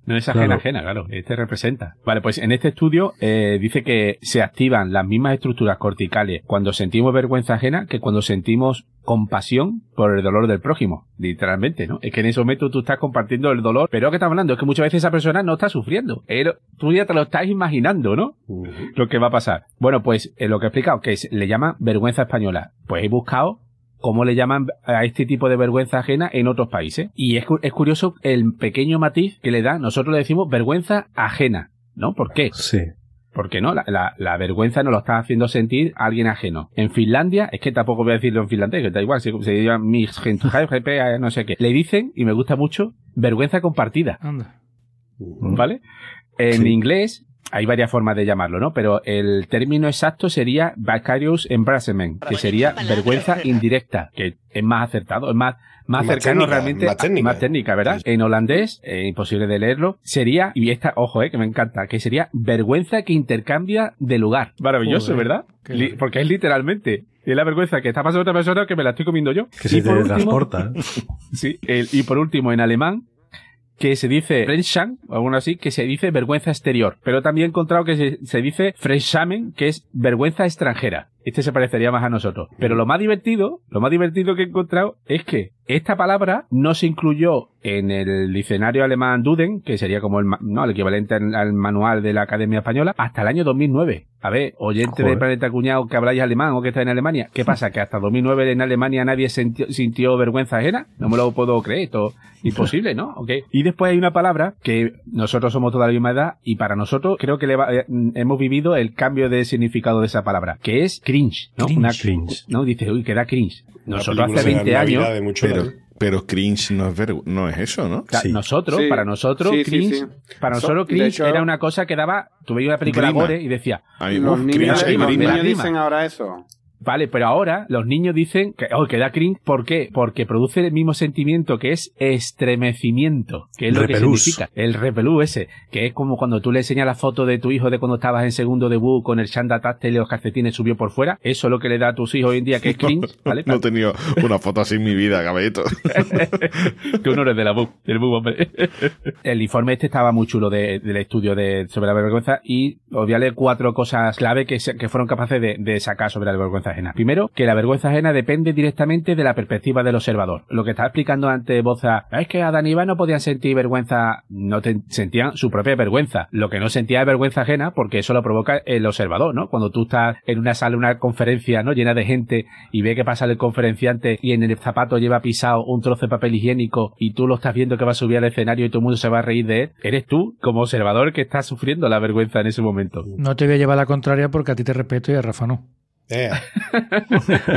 No es ajena, Claro. ajena, claro. Este representa. Vale, pues en este estudio eh, dice que se activan las mismas estructuras corticales cuando sentimos vergüenza ajena que cuando sentimos compasión por el dolor del prójimo. Literalmente, ¿no? Es que en ese momento tú estás compartiendo el dolor. Pero ¿qué estamos hablando? Es que muchas veces esa persona no está sufriendo. Él- tú ya te lo estás imaginando, ¿no? Lo que va a pasar. Bueno, pues eh, lo que he explicado, que es- le llaman vergüenza española. Pues he buscado cómo le llaman a este tipo de vergüenza ajena en otros países. Y es, cu- es curioso el pequeño matiz que le da. Nosotros le decimos vergüenza ajena, ¿no? ¿Por qué? Sí. Porque no, la, la, la vergüenza nos lo está haciendo sentir alguien ajeno. En Finlandia, es que tampoco voy a decirlo en finlandés, que da igual, se, se llama mi gente, no sé qué. Le dicen, y me gusta mucho, vergüenza compartida. Anda. ¿Vale? En Sí. inglés hay varias formas de llamarlo, ¿no? Pero el término exacto sería vicarious embarrassment, que sería vergüenza indirecta, que es más acertado, es más, más, Más cercano técnica, realmente, más técnica. más técnica, ¿verdad? En holandés, eh, imposible de leerlo, sería, y esta, ojo, eh, que me encanta, que sería vergüenza que intercambia de lugar. Maravilloso, Joder, ¿verdad? Li- porque es literalmente, es la vergüenza que está pasando otra persona que me la estoy comiendo yo. Que se Y por te último- transporta. Sí, el- y por último, en alemán, que se dice Fremdscham, o algo así, que se dice vergüenza exterior. Pero también he encontrado que se, se dice Fremdschämen, que es vergüenza extranjera. Este se parecería más a nosotros. Pero lo más divertido, lo más divertido que he encontrado es que esta palabra no se incluyó en el diccionario alemán Duden, que sería como el, no, el equivalente al, al manual de la Academia Española, hasta el año 2009. A ver, oyente Joder. de Planeta Cuñado que habláis alemán o que está en Alemania, ¿qué pasa? ¿Que hasta 2009 en Alemania nadie sintió, sintió vergüenza ajena? No me lo puedo creer, esto imposible, ¿no? Ok. Y después hay una palabra que nosotros somos toda la misma edad y para nosotros creo que le va- eh, hemos vivido el cambio de significado de esa palabra, que es cringe, ¿no? Cringe. Una, Cringe. No, dice, uy, que da cringe. Nosotros hace de 20 Navidad años, de mucho pero, pero cringe no es, vergu- no es eso ¿no? Sí. Nosotros, Sí. para nosotros, Sí, cringe, sí. para So- nosotros de cringe hecho- era una cosa que daba, tú veías una película gore y decía, Los uf, niños, cringe los niños dicen ahora eso. Vale, pero ahora los niños dicen que, oh, que da cringe, ¿por qué? Porque produce el mismo sentimiento que es estremecimiento, que es lo Repelús. que significa. El repelú ese, que es como cuando tú le enseñas la foto de tu hijo de cuando estabas en segundo debut con el chanda táctil y los calcetines subió por fuera. Eso es lo que le da a tus hijos hoy en día que es cringe, ¿vale? no he tenido una foto así en mi vida, caballito. Tú no eres de la BUC, del BUC, hombre. El informe este estaba muy chulo de- del estudio de, sobre la vergüenza y os voy a leer cuatro cosas clave que, se- que fueron capaces de, de sacar sobre la vergüenza ajena. Primero, que la vergüenza ajena depende directamente de la perspectiva del observador. Lo que estaba explicando antes Boza, es que Adán y Iván no podían sentir vergüenza, no te- sentían su propia vergüenza. Lo que no sentía es vergüenza ajena porque eso lo provoca el observador, ¿no? Cuando tú estás en una sala, una conferencia, ¿no? Llena de gente y ve que pasa el conferenciante y en el zapato lleva pisado un trozo de papel higiénico y tú lo estás viendo que va a subir al escenario y todo el mundo se va a reír de él. Eres tú, como observador, que estás sufriendo la vergüenza en ese momento. No te voy a llevar la contraria porque a ti te respeto y a Rafa no. Eh,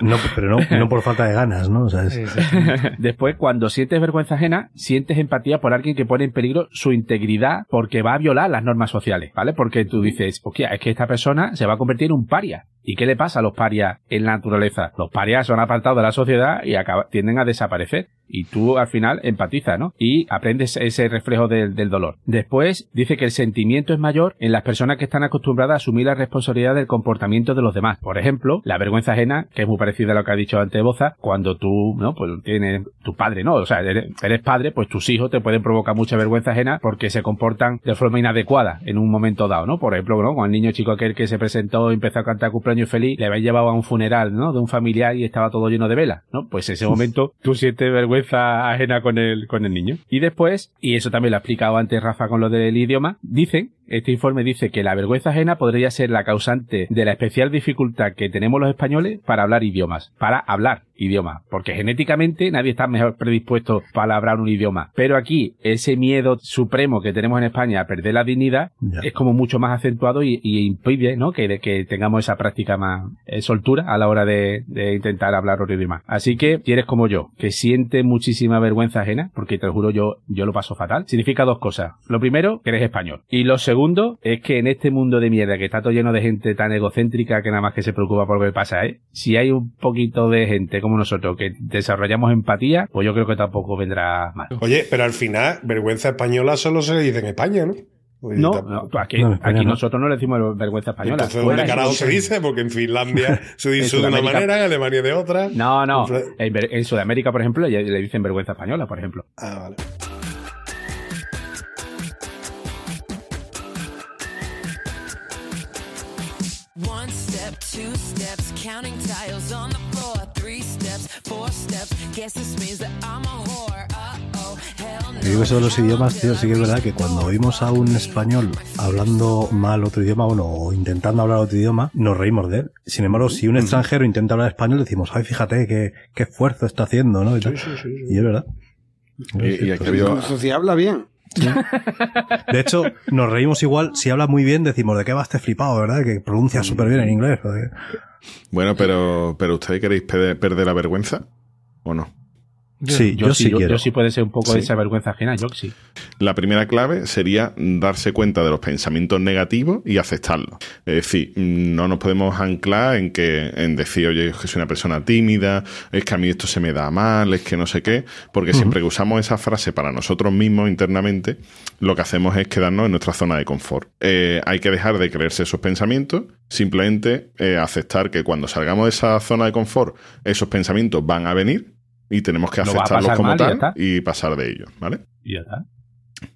No, pero no, no por falta de ganas, ¿no? O sea, es- Después, cuando sientes vergüenza ajena, sientes empatía por alguien que pone en peligro su integridad porque va a violar las normas sociales, ¿vale? Porque tú dices, hostia, es que esta persona se va a convertir en un paria. ¿Y qué le pasa a los parias en la naturaleza? Los parias son apartados de la sociedad y tienden a desaparecer. Y tú al final empatizas, ¿no? Y aprendes ese reflejo del, del dolor. Después dice que el sentimiento es mayor en las personas que están acostumbradas a asumir la responsabilidad del comportamiento de los demás. Por ejemplo, la vergüenza ajena, que es muy parecida a lo que ha dicho antes Boza, cuando tú, ¿no? Pues tienes tu padre, ¿no? O sea, eres, eres padre, pues tus hijos te pueden provocar mucha vergüenza ajena porque se comportan de forma inadecuada en un momento dado, ¿no? Por ejemplo, ¿no? Con el niño chico aquel que se presentó y empezó a cantar cumpleaños feliz, le habéis llevado a un funeral, ¿no? De un familiar y estaba todo lleno de velas, ¿no? Pues en ese momento tú sientes vergüenza ajena con el, con el niño. Y después, y eso también lo ha explicado antes Rafa con lo del idioma, dicen, este informe dice que la vergüenza ajena podría ser la causante de la especial dificultad que tenemos los españoles para hablar idiomas, para hablar idiomas, porque genéticamente nadie está mejor predispuesto para hablar un idioma. Pero aquí, ese miedo supremo que tenemos en España a perder la dignidad es como mucho más acentuado y, y impide, ¿no? Que, que tengamos esa práctica más eh, soltura a la hora de, de intentar hablar otro idioma. Así que, si eres como yo, que siente muchísima vergüenza ajena, porque te lo juro yo, yo lo paso fatal, significa dos cosas. Lo primero, que eres español. Y lo segundo, es que en este mundo de mierda que está todo lleno de gente tan egocéntrica que nada más que se preocupa por lo que pasa, ¿eh? Si hay un poquito de gente como nosotros que desarrollamos empatía, pues yo creo que tampoco vendrá mal. Oye, pero al final, vergüenza española solo se le dice en España, ¿no? Pues No, no, aquí, No, en España aquí no. nosotros no le decimos vergüenza española. Entonces, ¿dónde carajo se dice? Porque en Finlandia se dice de una manera, en Alemania de otra. No, no. En Sudamérica, por ejemplo, le, le dicen vergüenza española, por ejemplo. Ah, vale. One step, two steps, counting tiles on the floor. Three steps, four steps. Guess this means that I'm a whore. Uh-oh, hell no. Yo digo eso de los idiomas, tío, sí que es verdad que cuando oímos a un español hablando mal otro idioma, bueno, o intentando hablar otro idioma, nos reímos de él. Sin embargo, si un extranjero intenta hablar español, decimos, ay, fíjate qué, qué esfuerzo está haciendo, ¿no? Y, tal. y es verdad. Y, y aquí había- sí habla bien. De hecho, nos reímos igual, si habla muy bien, decimos, ¿de qué va este flipado, verdad? Que pronuncia súper bien en inglés. joder. Bueno, pero, pero ¿ustedes queréis pe- perder la vergüenza? ¿O no? Sí, yo, sí yo, quiero. yo sí puede ser un poco de Sí. esa vergüenza ajena, yo sí. La primera clave sería darse cuenta de los pensamientos negativos y aceptarlos. Es decir, no nos podemos anclar en que en decir, oye, es que soy una persona tímida, es que a mí esto se me da mal, es que no sé qué, porque siempre que usamos esa frase para nosotros mismos internamente, lo que hacemos es quedarnos en nuestra zona de confort. Eh, hay que dejar de creerse esos pensamientos, simplemente eh, aceptar que cuando salgamos de esa zona de confort, esos pensamientos van a venir y tenemos que aceptarlos como mal tal y pasar de ellos, ¿vale? Y ya está.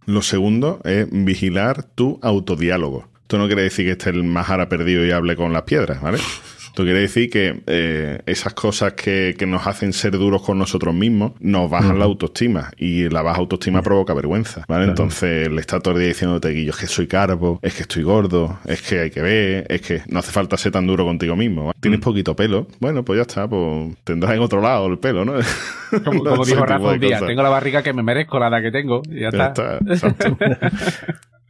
Lo segundo es vigilar tu autodiálogo. Esto no quiere decir que esté el majara perdido y hable con las piedras, ¿vale? Esto quiere decir que eh, esas cosas que, que nos hacen ser duros con nosotros mismos nos bajan la autoestima y la baja autoestima provoca vergüenza, ¿vale? Entonces le está todo el día diciéndote, Guillo, es que soy carbo, es que estoy gordo, es que hay que ver, es que no hace falta ser tan duro contigo mismo. ¿vale? Tienes poquito pelo, bueno, pues ya está, pues tendrás en otro lado el pelo, ¿no? Como, como dijo Rafa un día, tengo la barriga que me merezco la edad que tengo. Y ya, Ya está. está, exacto.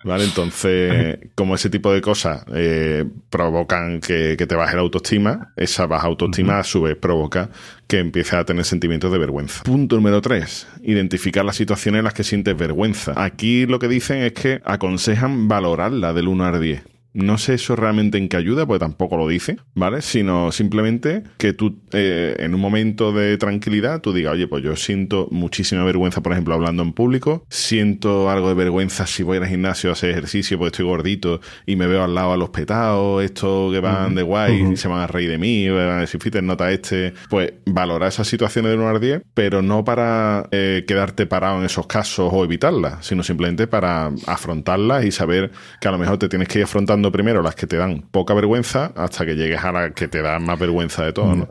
Vale, entonces, como ese tipo de cosas eh, provocan que, que te baje la autoestima, esa baja autoestima a su vez provoca que empieces a tener sentimientos de vergüenza. Punto número tres, identificar las situaciones en las que sientes vergüenza. Aquí lo que dicen es que aconsejan valorarla del 1 al 10. No sé eso realmente en qué ayuda, porque tampoco lo dice, ¿vale? Sino simplemente que tú, eh, en un momento de tranquilidad, tú digas, oye, pues yo siento muchísima vergüenza, por ejemplo, hablando en público, siento algo de vergüenza si voy al gimnasio a hacer ejercicio porque estoy gordito y me veo al lado a los petados, estos que van de guay y se van a reír de mí, van a decir, "Fíjate, nota este. Pues valorar esas situaciones de 1 al 10, pero no para eh, quedarte parado en esos casos o evitarlas, sino simplemente para afrontarlas y saber que a lo mejor te tienes que ir afrontando primero las que te dan poca vergüenza hasta que llegues a las que te dan más vergüenza de todo, ¿no?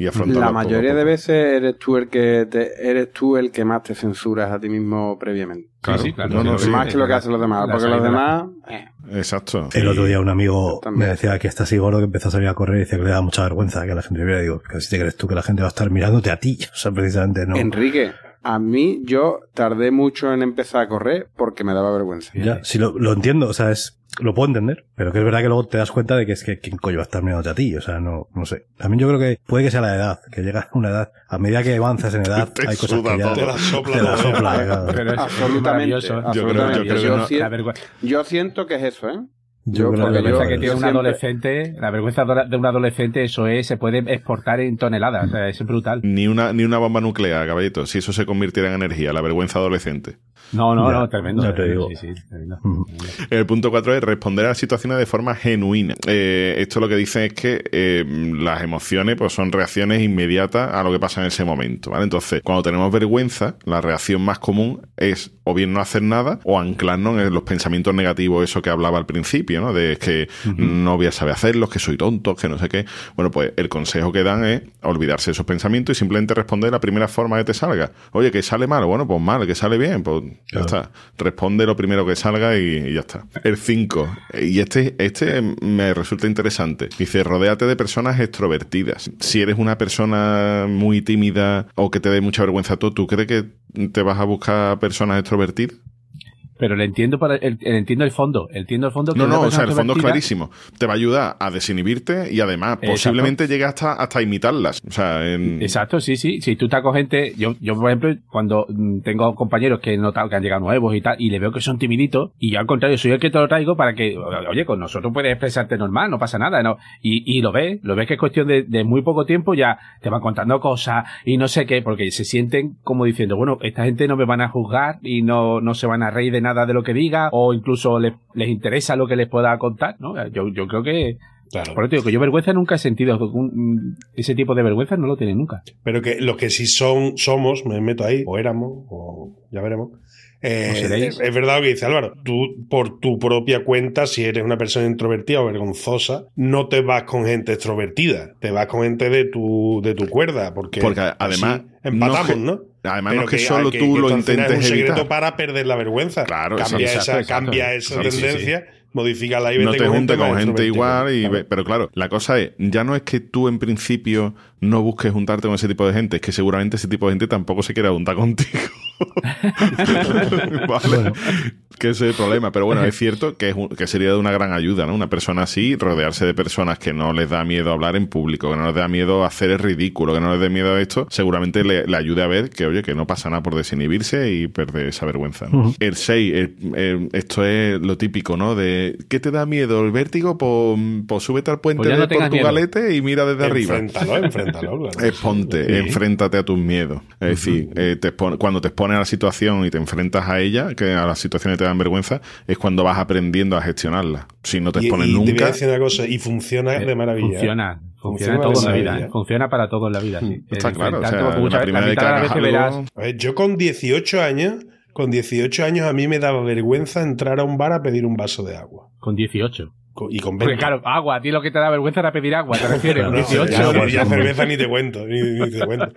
Y afrontarlas La mayoría poco. de veces eres tú el que te- eres tú el que más te censuras a ti mismo previamente. Claro. Sí, sí, claro. No, no, sí. más que lo que hacen los demás, porque los demás eh, Exacto. El otro día un amigo También. me decía que está así gordo que empezó a salir a correr y decía que le da mucha vergüenza que la gente viera. Digo, que si te crees tú que la gente va a estar mirándote a ti. O sea, precisamente no. Enrique, a mí yo tardé mucho en empezar a correr porque me daba vergüenza. Ya, sí lo, lo entiendo, o sea, es, lo puedo entender, pero que es verdad que luego te das cuenta de que es que quién coño va a estar mirándote a ti, o sea, no, no sé. También yo creo que puede que sea la edad, que llegas a una edad, a medida que avanzas en edad, hay cosas que ya. Te la sopla te la sopla, claro. Pero es absolutamente. Yo creo- yo absolutamente. creo que Yo, no- yo siento que es eso, ¿eh? Yo creo La que vergüenza yo- que tiene yo un siempre- adolescente, la vergüenza de un adolescente, eso es, se puede exportar en toneladas, o sea, es brutal. Ni una, ni una bomba nuclear, caballito. Si eso se convirtiera en energía, la vergüenza adolescente. No, no, no, tremendo. ya te digo. Sí, sí, tremendo. El punto 4 es responder a las situaciones de forma genuina. Eh, esto lo que dice es que eh, las emociones pues, son reacciones inmediatas a lo que pasa en ese momento. ¿vale? Entonces, cuando tenemos vergüenza, la reacción más común es o bien no hacer nada o anclarnos en los pensamientos negativos, eso que hablaba al principio, ¿no? De que no voy a saber hacerlos, que soy tonto, que no sé qué. Bueno, pues el consejo que dan es olvidarse de esos pensamientos y simplemente responder la primera forma que te salga. Oye, que sale mal, bueno, pues mal, que sale bien, pues ya está. Responde lo primero que salga y, y ya está. El 5. Y este, este me resulta interesante. Dice, rodéate de personas extrovertidas. Si eres una persona muy tímida o que te dé mucha vergüenza todo, ¿tú crees que te vas a buscar personas extrovertidas? Pero le entiendo para el, el- entiendo el fondo, entiendo el fondo. que No, no, o sea, el fondo es clarísimo. Te va a ayudar a desinhibirte y además Exacto. posiblemente llegue hasta, hasta imitarlas. O sea, en... Exacto, sí, sí. Si tú estás con gente, yo, yo por ejemplo, cuando mm, tengo compañeros que he notado que han llegado nuevos y tal, y le veo que son timiditos, y yo al contrario, soy el que te lo traigo para que, oye, con nosotros puedes expresarte normal, no pasa nada, ¿no? Y, y lo ves, lo ves que es cuestión de, de muy poco tiempo, ya te van contando cosas y no sé qué, porque se sienten como diciendo, bueno, esta gente no me van a juzgar y no, no se van a reír de nada de lo que diga, o incluso les, les interesa lo que les pueda contar, ¿no? Yo, yo creo que, Claro. por eso digo que yo vergüenza nunca he sentido, ese tipo de vergüenza no lo tiene nunca. Pero que los que sí son, somos, me meto ahí, o éramos, o ya veremos. Eh, es, verdad lo que dice Álvaro. Tú, por tu propia cuenta, si eres una persona introvertida o vergonzosa, no te vas con gente extrovertida. Te vas con gente de tu, de tu cuerda. Porque, Porque además, empatamos, no ¿no? Además, no es que, solo que- tú que lo intentes Es un secreto evitar. para perder la vergüenza. Claro, cambia exacto, esa, exacto. cambia esa Sí, sí, sí. tendencia, modifícala y vete no te juntes con gente igual y Claro. pero claro la cosa es ya no es que tú en principio no busques juntarte con ese tipo de gente es que seguramente ese tipo de gente tampoco se quiera juntar contigo vale que ese es el problema pero bueno es cierto que, es un- que sería de una gran ayuda no una persona así rodearse de personas que no les da miedo hablar en público que no les da miedo hacer el ridículo que no les dé miedo a esto seguramente le, le ayude a ver que oye que no pasa nada por desinhibirse y perder esa vergüenza. El 6, esto es lo típico, ¿no? De ¿qué te da miedo? ¿El vértigo? Pues, pues súbete al puente Pues no de Portugalete y mira desde arriba. Enfréntalo, enfréntalo. claro. Exponte, Sí. enfréntate a tus miedos. Es decir, eh, te expone- cuando te expones a la situación y te enfrentas a ella, que a las situaciones te dan vergüenza, es cuando vas aprendiendo a gestionarla. Si no te Y, expones y te voy a nunca, decir una cosa, y funciona de maravilla. Funciona, funciona, Funciona todo en la vida, maravilla. ¿eh? funciona para todo en la vida. sí. Está El claro, o sea, la muchas vez que verás- A ver, yo con 18 años, con 18 años a mí me daba vergüenza entrar a un bar a pedir un vaso de agua. Con 18. Y con Porque 20. claro, agua, a ti lo que te da vergüenza era pedir agua, ¿te refieres? No, 18. ya, pues, ya cerveza ni te cuento, ni, ni te cuento.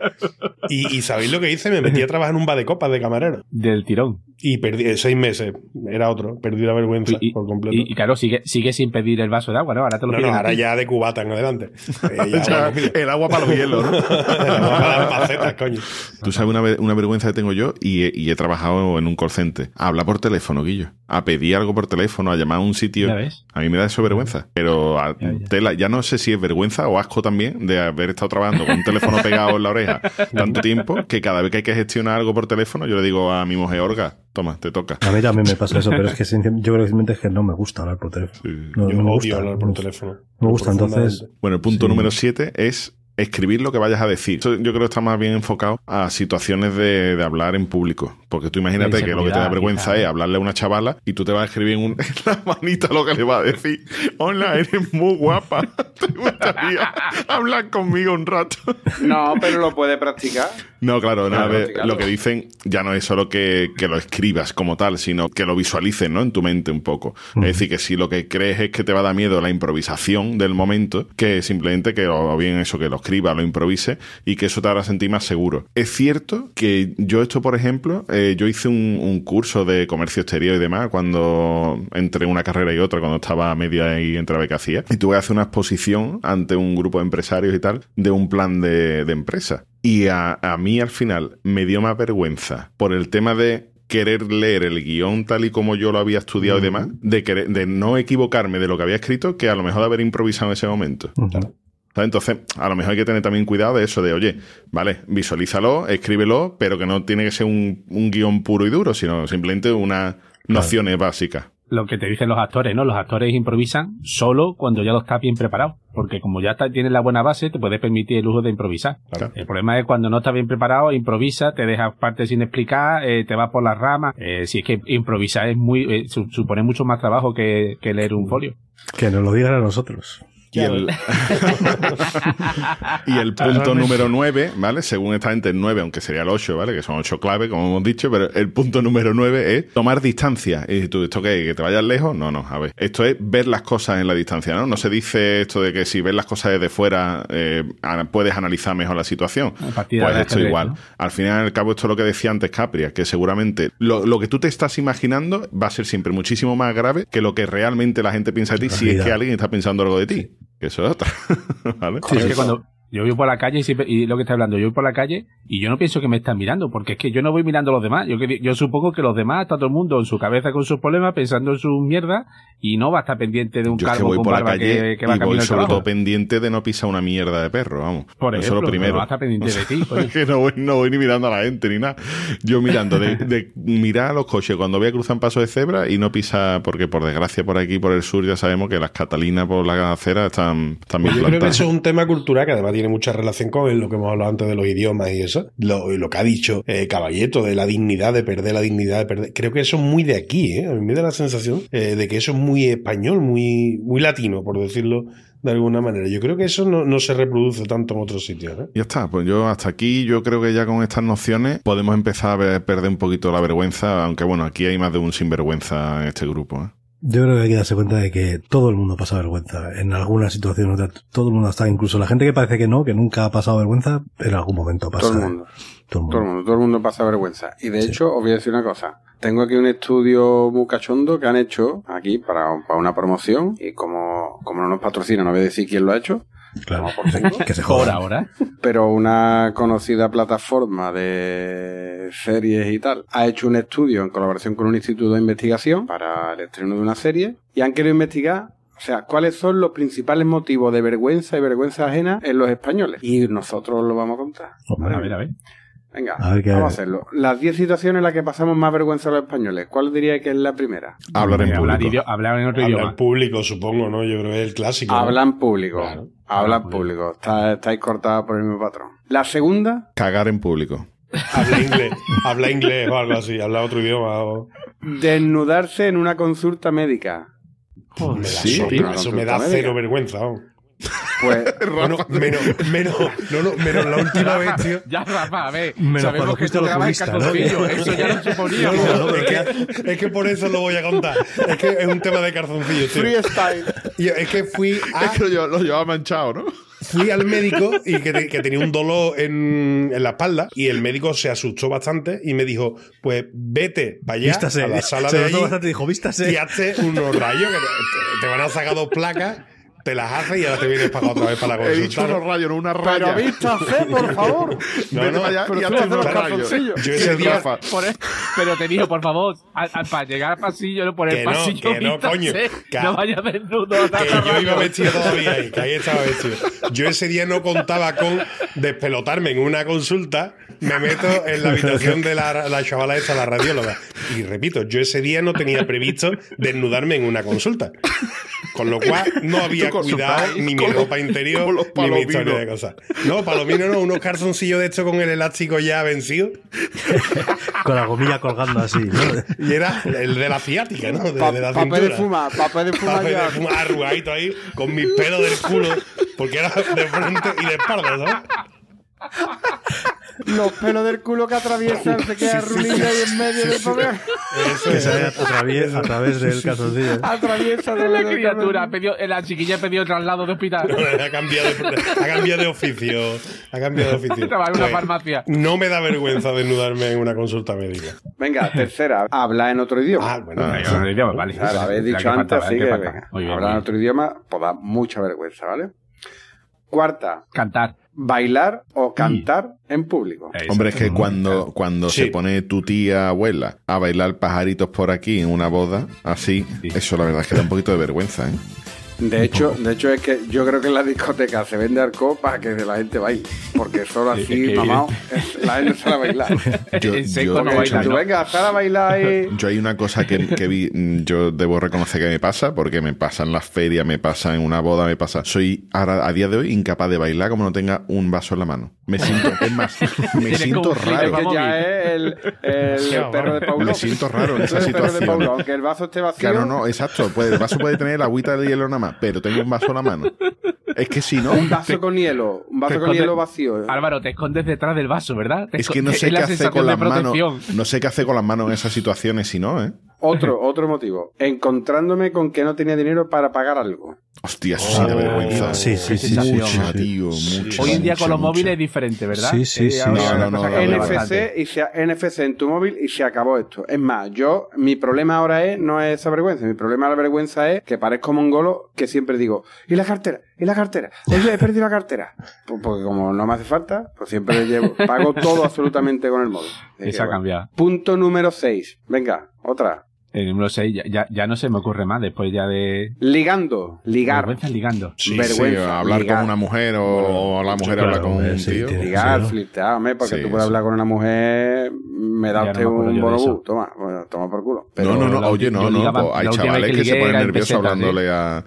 Y, y ¿sabéis lo que hice? Me metí a trabajar en un bar de copas de camarero. Del tirón. Y perdí, eh, seis meses, era otro, perdí la vergüenza Y, por completo. y- y claro, sigue, sigue sin pedir el vaso de agua, ¿no? Ahora te lo no, ahora ya de cubata en adelante. Eh, bueno, el agua para los hielos, ¿no? Para las pacetas, coño. Tú sabes una, una vergüenza que tengo yo y he, y he trabajado en un call center. A hablar por teléfono, Guillo. A pedir algo por teléfono, a llamar a un sitio. ¿Ya ves? A mí me da eso vergüenza. Pero a- Ya, ya. tela, ya no sé si es vergüenza o asco también de haber estado trabajando con un teléfono pegado en la oreja tanto tiempo que cada vez que hay que gestionar algo por teléfono, yo le digo a mi mujer, Orga, toma, te toca. A mí también me pasa eso, pero es que yo creo que simplemente es que no me gusta hablar por teléfono. No, Yo no me odio gusta, hablar por teléfono. Me gusta, entonces. Bueno, el punto Sí. número 7 es escribir lo que vayas a decir. Eso yo creo que está más bien enfocado a situaciones de, de hablar en público. Porque tú imagínate que lo que te da vergüenza es hablarle a una chavala y tú te vas a escribir en, un- en la manita lo que le va a decir. Hola, eres muy guapa. ¿Te gustaría hablar conmigo un rato? No, pero lo puede practicar. No, claro, no, ver, lo que dicen ya no es solo que, que lo escribas como tal, sino que lo visualices, ¿no? En tu mente un poco. Es decir, que si lo que crees es que te va a dar miedo la improvisación del momento, que simplemente que o bien eso, que lo escribas, lo improvise y que eso te hará sentir más seguro. Es cierto que yo esto, por ejemplo, eh, yo hice un, un curso de comercio exterior y demás cuando entre una carrera y otra, cuando estaba media y entre a ver qué hacía. Y tuve que hacer una exposición ante un grupo de empresarios y tal de un plan de, de empresa. Y a, a mí al final me dio más vergüenza por el tema de querer leer el guion tal y como yo lo había estudiado y demás, de, querer- de no equivocarme de lo que había escrito, que a lo mejor de haber improvisado en ese momento. Entonces, a lo mejor hay que tener también cuidado de eso, de, oye, vale, visualízalo, escríbelo, pero que no tiene que ser un, un guion puro y duro, sino simplemente unas nociones básicas. Lo que te dicen los actores, ¿no? Los actores improvisan solo cuando ya lo estás bien preparado. Porque como ya está- tienes la buena base, te puedes permitir el lujo de improvisar. El problema es cuando no estás bien preparado, improvisa, te dejas partes sin explicar, eh, te vas por las ramas. Eh, si es que improvisar es muy, eh, su- supone mucho más trabajo que, que leer un folio. Que nos lo digan a nosotros. Y el, y el punto número 9, ¿vale? Según esta gente, el 9, aunque sería el 8, ¿vale? Que son 8 claves, como hemos dicho, pero el punto número 9 es tomar distancia. Y tú, ¿esto qué? ¿Que te vayas lejos? No, no, a ver. Esto es ver las cosas en la distancia, ¿no? No se dice esto de que si ves las cosas desde fuera eh, puedes analizar mejor la situación. Pues esto ajedrez, igual. ¿no? Al final y al cabo, esto es lo que decía antes Capria, que seguramente lo, lo que tú te estás imaginando va a ser siempre muchísimo más grave que lo que realmente la gente piensa de ti, si es que alguien está pensando algo de ti. Que eso es otra. ¿Vale? Es que cuando yo voy por la calle y, siempre- y lo que está hablando, yo voy por la calle y yo no pienso que me están mirando, porque es que yo no voy mirando a los demás. Yo, supongo que los demás, está todo el mundo en su cabeza con sus problemas, pensando en su mierda, y no va a estar pendiente de un Yo es que voy con por la calle que, que va y voy sobre trabajo. todo pendiente de no pisar una mierda de perro, vamos. Por eso lo primero. pero va a estar pendiente de ti, que no voy, no voy ni mirando a la gente ni nada. Yo mirando, de, de mirar a los coches cuando voy a cruzar un paso de cebra y no pisa, porque por desgracia por aquí, por el sur, ya sabemos que las catalinas por la acera están, están bien Yo creo que eso es un tema cultural que además tiene mucha relación con lo que hemos hablado antes de los idiomas y eso. Lo, lo que ha dicho eh, Caballeto de la dignidad, de perder la dignidad, de perder. Creo que eso es muy de aquí, ¿eh? A mí me da la sensación eh, de que eso es muy español, muy, muy latino, por decirlo de alguna manera. Yo creo que eso no, no se reproduce tanto en otros sitios, ¿eh? Ya está, pues yo hasta aquí, yo creo que ya con estas nociones podemos empezar a perder un poquito la vergüenza, aunque bueno, aquí hay más de un sinvergüenza en este grupo. ¿eh? Yo creo que hay que darse cuenta de que todo el mundo pasa vergüenza. En alguna situación otra, todo el mundo está, incluso la gente que parece que no, que nunca ha pasado vergüenza, en algún momento pasa. Todo el mundo. Todo el Todo el mundo, todo el mundo pasa vergüenza. Y de hecho, os voy a decir una cosa. Tengo aquí un estudio muy cachondo que han hecho aquí para, para una promoción y como, como no nos patrocina, no voy a decir quién lo ha hecho. Claro. Por. Que se Por ahora. Pero una conocida plataforma de series y tal ha hecho un estudio en colaboración con un instituto de investigación para el estreno de una serie y han querido investigar o sea, ¿cuáles son los principales motivos de vergüenza y vergüenza ajena en los españoles? Y nosotros lo vamos a contar. Hombre. A ver, a ver. Venga, A ver qué- vamos a hacerlo. Las 10 situaciones en las que pasamos más vergüenza los españoles. ¿Cuál diría que es la primera? Hablar en hablar, público. hablar en otro Habla idioma. en público, supongo, ¿no? Yo creo que es el clásico. ¿no? Habla en público. Claro. Habla en público. Está- estáis cortadas por el mismo patrón. La segunda, Cagar en público. Habla inglés, habla inglés o algo así, habla otro idioma. o- desnudarse en una consulta médica. Me da Sí, sopla, eso me da cero médica. vergüenza. vamos. Pues Bueno, menos, menos, no, no, menos la última vez, tío. Ya, Rafa, a ver. Menos sabemos que tú grabas en ¿no? calzoncillo. Eso ya lo No, no, es, que, es que por eso lo voy a contar. Es que es un tema de calzoncillo, tío. freestyle. Es que fui a, Es que lo, lleva- lo llevaba manchado, ¿no? fui al médico y que, te- que tenía un dolor en, en la espalda y el médico se asustó bastante y me dijo, pues vete para allá Vístase. a la sala Se de allí bastante y dijo, vístase. y hazte unos rayos que te, te van a sacar dos placas, te las haces y ahora te vienes para otra vez para la He dicho consulta. unos ¿no? rayos, no una Pero raya. vístase, por favor. No, no, allá pero y hazte los rayos. calzoncillos. Yo ese el día- Rafa, Por e- pero te dijo, por favor, a- a- para llegar al pasillo, por el Que no, pasillo, que no, coño. Que- no vayas desnudo. que yo iba vestido todavía ahí, que ahí estaba vestido. Yo ese día no contaba con despelotarme en una consulta, me meto en la habitación de la, la chavala esta, la radióloga. Y repito, yo ese día no tenía previsto desnudarme en una consulta. Con lo cual no había cuidado ni mi ropa interior ni mi historia de cosas. No, palomino no, unos calzoncillos de esto con el elástico ya vencido. Con la gomilla colgando así, ¿no? Y era el de la ciática, ¿no? De, Pa- de la papel de fuma, papel de fuma Papel ya. de fuma arrugadito ahí, con mis pelos del culo, porque era de frente y de espalda, ¿sabes? Los pelos del culo que atraviesan se queda rulilla ahí en medio del papel. Eso Que es. sale a través, a través del calzoncillo. Atraviesa de La criatura, ha pedido- la chiquilla ha pedido traslado de hospital. ha, cambiado de, ha cambiado de oficio. Ha cambiado de oficio. Trabaja en una Pues, farmacia. No me da vergüenza desnudarme en una consulta médica. Venga, tercera, habla en otro idioma. Ah, bueno, Ah, eso. Eso es idioma, vale. Claro, habéis dicho antes, así que venga, hablar en otro idioma, pues da mucha vergüenza, ¿vale? Cuarta, Cantar. bailar o cantar en público. Hombre, es que cuando, cuando Sí. se pone tu tía abuela a bailar pajaritos por aquí en una boda, así, eso la verdad es que da un poquito de vergüenza, ¿eh? De hecho, de hecho es que yo creo que en la discoteca se vende alcohol para que la gente baile, porque solo Es así, que mamá, la gente sale a bailar. Yo- yo- no baila, tú ¿no? venga, sal a bailar ahí. Yo hay una cosa que, que vi, mm, yo debo reconocer que me pasa, porque me pasa en las ferias, me pasa en una boda, me pasa. Soy ahora, a día de hoy incapaz de bailar como no tenga un vaso en la mano. Me siento, es más, me siento raro. que ya es el, el perro de Paulo. Me siento raro en esa el perro de situación. Paulo, aunque el vaso esté vacío. Claro, no, exacto. Puede, el vaso puede tener el agüita de hielo nada más, pero tengo un vaso en la mano. Es que si no, Un vaso con hielo, un vaso Te con esconde- hielo vacío. Álvaro, te escondes detrás del vaso, ¿verdad? Te es que no sé qué hacer con las manos. No sé qué hacer con las manos en esas situaciones si no, ¿eh? Otro, otro motivo. Encontrándome con que no tenía dinero para pagar algo. Hostia, eso sí da vergüenza. Sí, sí, sí, sí, Mucha, sí, sí. tío, mucha, Hoy en día mucha, con los mucha. móviles es diferente, ¿verdad? Sí, sí, Eh, sí. No, no, no. NFC y se, NFC en tu móvil y se acabó esto. Es más, yo, mi problema ahora es, no es esa vergüenza, mi problema la vergüenza es que parezco mongolo que siempre digo, ¿y la cartera? ¿Y la cartera? Oye, he perdido la cartera. Pues porque como no me hace falta, pues siempre le llevo, pago todo absolutamente con el móvil. Eso que, ha bueno. cambiado. Punto número 6. Venga, otra. El número 6 ya, ya, ya no se me ocurre más después ya de... Ligando, ligar. Vergüenza ligando. Sí, vergüenza, sí, hablar ligar. con una mujer o, o la mujer claro, habla con un tío. Ligar, ¿no? flirtear, hombre, porque Sí, tú puedes sí. hablar con una mujer, me da no usted me acuerdo un bonobú. Toma, bueno, toma por culo. no, no, no, oye, no, no, ligaba- pues hay chavales que que se ponen nerviosos ¿eh? hablándole a,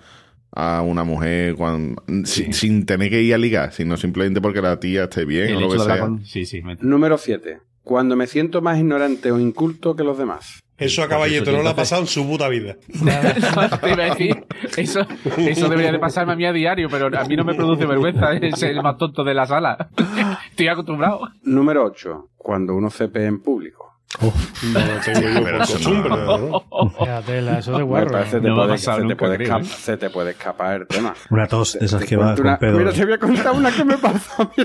a una mujer cuando, sin, sin tener que ir a ligar, sino simplemente porque la tía esté bien El o lo que sea. con- Sí, sí. me- Número 7. Cuando me siento más ignorante o inculto que los demás. Eso a Caballito no le ha pasado en su puta vida. Eso, eso debería de pasarme a mí a diario, pero a mí no me produce vergüenza es el más tonto de la sala. Estoy acostumbrado. Número 8. Cuando uno cepe en público. No lo tengo yo Pero por eso costumbre, ¿no? Ya, tela, eso de Me guarro. parece ¿eh? te No puede- pasado se, te puede se te escapar el tema. Una tos de esas que va una- pedo. Mira, te voy a contar una que me pasó a mí